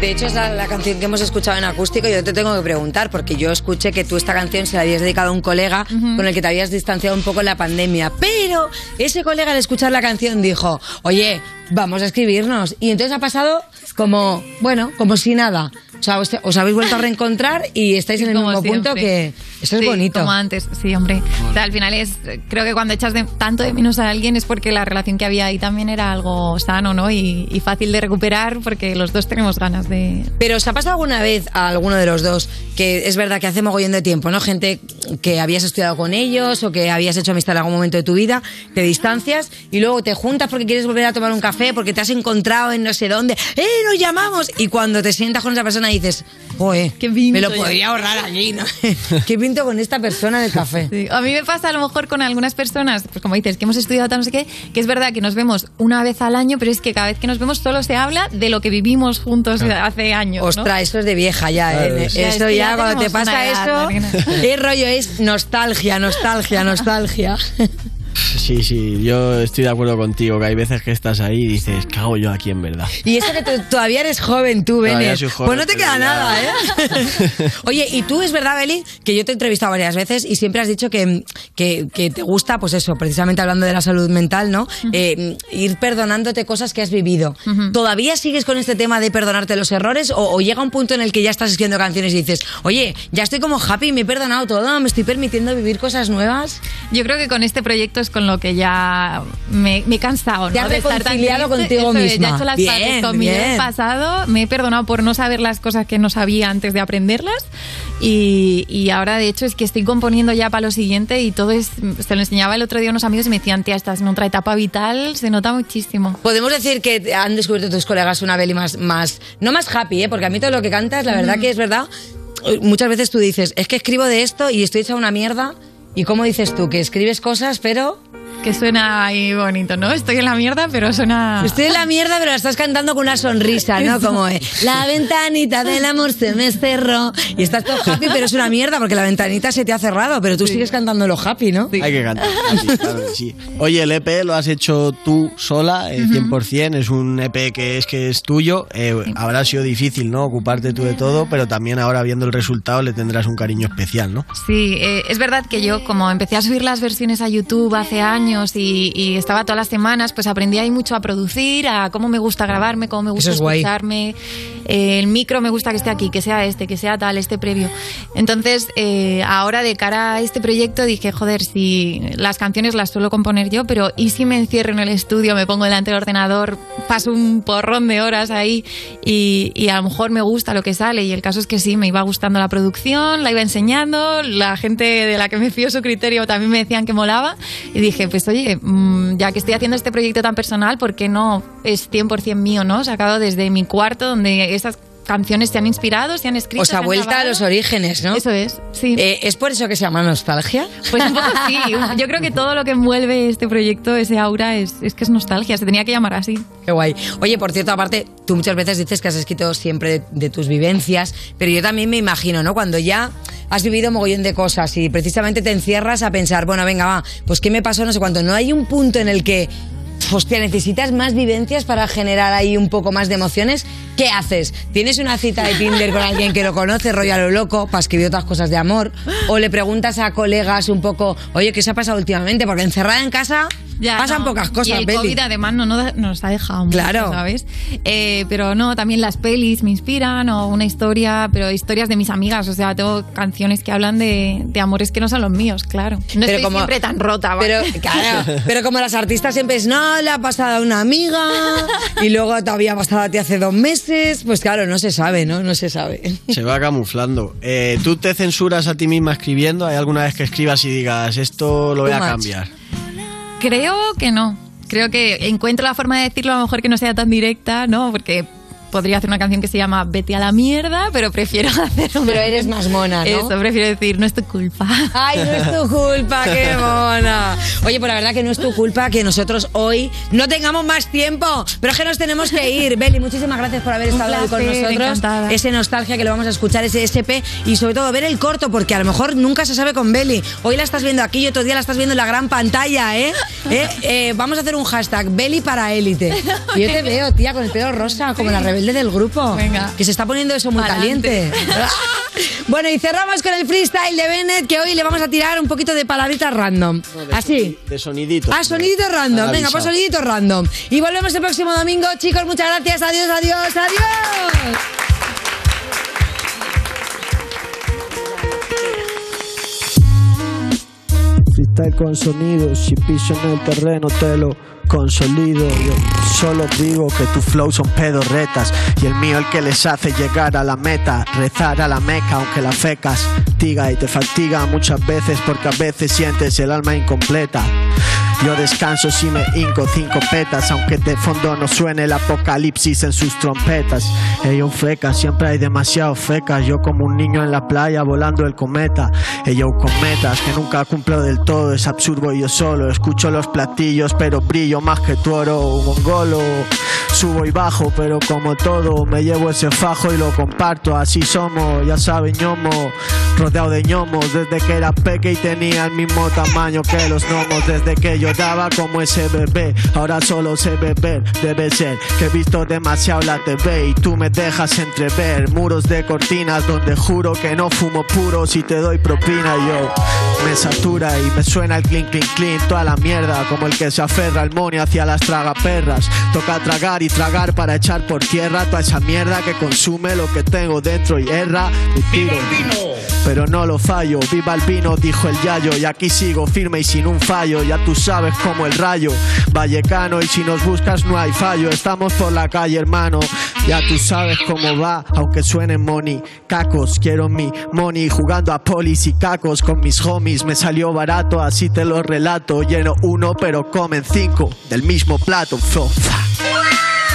De hecho, es la, la canción que hemos escuchado en acústico y yo te tengo que preguntar, porque yo escuché que tú esta canción se la habías dedicado a un colega con el que te habías distanciado un poco en la pandemia, pero ese colega al escuchar la canción dijo, oye, vamos a escribirnos. Y entonces ha pasado como, bueno, como si nada. O sea, os, os habéis vuelto a reencontrar y estáis en el Como mismo punto que... Eso es Sí, bonito. Como antes, sí, hombre. O sea, al final es. Creo que cuando echas de, tanto de menos a alguien es porque la relación que había ahí también era algo sano, ¿no? Y, y fácil de recuperar porque los dos tenemos ganas de. Pero ¿os ha pasado alguna vez a alguno de los dos que es verdad que hace mogollón de tiempo, ¿no? Gente que habías estudiado con ellos o que habías hecho amistad en algún momento de tu vida, te distancias y luego te juntas porque quieres volver a tomar un café, porque te has encontrado en no sé dónde, ¡eh, nos llamamos! Y cuando te sientas con esa persona dices, ¡joder! me lo yo. podría ahorrar allí, ¿no? ¿Qué pinto con esta persona en el café? Sí, A mí me pasa a lo mejor con algunas personas, pues como dices, que hemos estudiado tal no sé qué, que es verdad que nos vemos una vez al año, pero es que cada vez que nos vemos solo se habla de lo que vivimos juntos hace años. ¿no? Ostras, eso es de vieja ya, Claro, ¿eh? sí. Eso ya, ya cuando te pasa edad, eso, es rollo, es nostalgia, nostalgia, nostalgia. Sí, sí, yo estoy de acuerdo contigo, que hay veces que estás ahí y dices, cago yo aquí en verdad. Y eso que tú- todavía eres joven tú, Todavía Bene. soy joven, Pues no te queda ya- nada, ¿eh? Oye, y tú es verdad, Beli, que yo te he entrevistado varias veces y siempre has dicho que, que, que te gusta, pues eso, precisamente hablando de la salud mental, ¿no? Eh, ir perdonándote cosas que has vivido. ¿Todavía sigues con este tema de perdonarte los errores o, o llega un punto en el que ya estás escribiendo canciones y dices, oye, ya estoy como happy, me he perdonado todo, me estoy permitiendo vivir cosas nuevas? Yo creo que con este proyecto con lo que ya me, me he cansado. Te has reconciliado contigo Eso es, misma. Ya he hecho las Bien, paces con mi bien. del pasado. Me he perdonado por no saber las cosas que no sabía antes de aprenderlas. Y, y ahora, de hecho, es que estoy componiendo ya para lo siguiente y todo es. Se lo enseñaba el otro día a unos amigos y me decían, tía, estás en otra etapa vital, se nota muchísimo. Podemos decir que han descubierto tus colegas una Beli más, más, no más happy, ¿eh? porque a mí todo lo que cantas, la verdad Mm. que es verdad. Muchas veces tú dices, es que escribo de esto y estoy hecha una mierda. ¿Y cómo dices tú? Que escribes cosas, pero... Que suena ahí bonito, ¿no? Estoy en la mierda, pero suena. Estoy en la mierda, pero la estás cantando con una sonrisa, ¿no? Como eh, la ventanita del amor se me cerró. Y estás todo happy, pero es una mierda porque la ventanita se te ha cerrado, pero tú sigues cantando lo happy, ¿no? Hay que cantar. así, claro sí. Oye, el EP lo has hecho tú sola, eh, 100%. Es un EP que es que es tuyo. Eh, habrá sido difícil, ¿no? Ocuparte tú de todo, pero también ahora viendo el resultado le tendrás un cariño especial, ¿no? Sí, eh, es verdad que yo como empecé a subir las versiones a YouTube hace años y, y estaba todas las semanas, pues aprendí ahí mucho a producir, a cómo me gusta grabarme, cómo me gusta es escucharme. Eh, el micro me gusta que esté aquí, que sea este, que sea tal, este previo. Entonces, eh, ahora de cara a este proyecto dije, joder, si las canciones las suelo componer yo, pero ¿y si me encierro en el estudio, me pongo delante del ordenador, paso un porrón de horas ahí y, y a lo mejor me gusta lo que sale? Y el caso es que sí, me iba gustando la producción, la iba enseñando, la gente de la que me fío su criterio también me decían que molaba y dije, pues oye, mm, ya que estoy haciendo este proyecto tan personal, ¿por qué no es 100% mío, no? Sacado desde mi cuarto donde esas canciones se han inspirado, se han escrito. O sea, se han vuelta a los orígenes, ¿no? Eso es, sí. Eh, ¿Es por eso que se llama nostalgia? Pues un poco sí. Yo creo que todo lo que envuelve este proyecto, ese aura, es, es que es nostalgia. Se tenía que llamar así. Qué guay. Oye, por cierto, aparte, tú muchas veces dices que has escrito siempre de, de tus vivencias, pero yo también me imagino, ¿no? Cuando ya has vivido mogollón de cosas y precisamente te encierras a pensar, bueno, venga, va, pues qué me pasó, no sé cuánto. No hay un punto en el que, hostia, necesitas más vivencias para generar ahí un poco más de emociones. ¿Qué haces? ¿Tienes una cita de Tinder con alguien que lo conoce, rollo loco, para escribir otras cosas de amor? ¿O le preguntas a colegas un poco, oye, ¿qué se ha pasado últimamente? Porque encerrada en casa pasan no. pocas cosas, Y el Beli. COVID además no, no nos ha dejado mucho, Claro. ¿sabes? Eh, pero no, también las pelis me inspiran o una historia, pero historias de mis amigas. O sea, tengo canciones que hablan de, de amores que no son los míos, claro. No estoy siempre tan rota, ¿vale? Pero, claro, pero como las artistas siempre es, no, le ha pasado a una amiga y luego te había pasado a ti hace dos meses, pues claro, no se sabe, ¿no? No se sabe. Se va camuflando. Eh, ¿Tú te censuras a ti misma escribiendo? ¿Hay alguna vez que escribas y digas, esto lo voy a much. cambiar? Creo que no. Creo que encuentro la forma de decirlo a lo mejor que no sea tan directa, ¿no? Porque podría hacer una canción que se llama Vete a la mierda, pero prefiero hacer una... Pero eres más mona, ¿no? Eso, prefiero decir, no es tu culpa. Ay, no es tu culpa, qué mona. Oye, pues la verdad que no es tu culpa que nosotros hoy no tengamos más tiempo, pero es que nos tenemos que ir. Beli, muchísimas gracias por haber Un estado con nosotros. encantada. Ese nostalgia que lo vamos a escuchar, ese SP y sobre todo ver el corto, porque a lo mejor nunca se sabe con Beli. Hoy la estás viendo aquí y otro día la estás viendo en la gran pantalla, ¿eh? ¿Eh? Eh, vamos a hacer un hashtag, Beli para élite. Yo te veo, tía, con el pelo rosa, como la rebelde del grupo. Venga. Que se está poniendo eso muy Pa'lante. caliente. Bueno, y cerramos con el freestyle de Bennett, que hoy le vamos a tirar un poquito de palabritas random. Así. De soniditos. Ah, sonidito random. Venga, pues sonidito random. Y volvemos el próximo domingo, chicos. Muchas gracias. Adiós, adiós, adiós. Freestyle con sonidos, si piso en el terreno te lo consolido. Yo solo digo que tu flow son pedorretas y el mío el que les hace llegar a la meta, rezar a la meca aunque la fe castiga y te fatiga muchas veces porque a veces sientes el alma incompleta. Yo descanso si me hinco cinco petas, aunque de fondo no suene el apocalipsis en sus trompetas. Ellos feca, siempre hay demasiado fecas. Yo como un niño en la playa volando el cometa. Ellos con metas que nunca cumplo del todo, es absurdo yo solo. Escucho los platillos, pero brillo más que tu oro, mongolo. Subo y bajo, pero como todo, me llevo ese fajo y lo comparto. Así somos, ya saben, ñomo. Rodeado de ñomos desde que era peque y tenía el mismo tamaño que los gnomos. Desde que yo daba como ese bebé, ahora solo sé beber. Debe ser que he visto demasiado la TV y tú me dejas entrever muros de cortinas donde juro que no fumo puro si te doy propina. Yo me satura y me suena el clean, clean, clean, toda la mierda como el que se aferra al monio hacia las tragaperras. Toca tragar y tragar para echar por tierra toda esa mierda que consume lo que tengo dentro y erra mi tiro. Pero no lo fallo, viva el vino, dijo el Yayo. Y aquí sigo firme y sin un fallo. Ya tú sabes como el rayo, Vallecano. Y si nos buscas, no hay fallo. Estamos por la calle, hermano. Ya tú sabes cómo va, aunque suene money. Cacos, quiero mi money. Jugando a polis y cacos con mis homies. Me salió barato, así te lo relato. Lleno uno, pero comen cinco del mismo plato.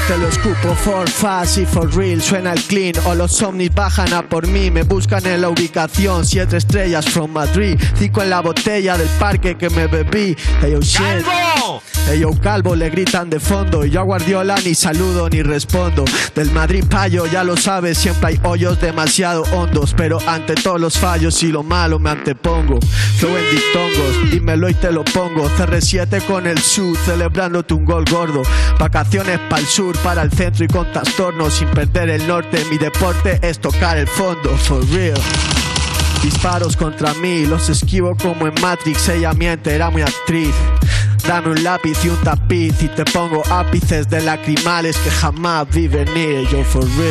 Te lo escupo for fast y for real. Suena el clean o los ovnis bajan a por mí. Me buscan en la ubicación. Siete estrellas from Madrid. Cinco en la botella del parque que me bebí. Hey yo shit. Hey yo calvo le gritan de fondo. Y yo a Guardiola ni saludo ni respondo. Del Madrid payo ya lo sabes Siempre hay hoyos demasiado hondos. Pero ante todos los fallos y lo malo me antepongo. Flow en dictongos Dímelo y te lo pongo. CR7 con el sur Celebrándote un gol gordo. Vacaciones pa'l sur para el centro y con trastornos sin perder el norte. Mi deporte es tocar el fondo, for real. Disparos contra mí, los esquivo como en Matrix. Ella miente, era muy actriz. Dame un lápiz y un tapiz y te pongo ápices de lacrimales que jamás vi venir. Yo for real.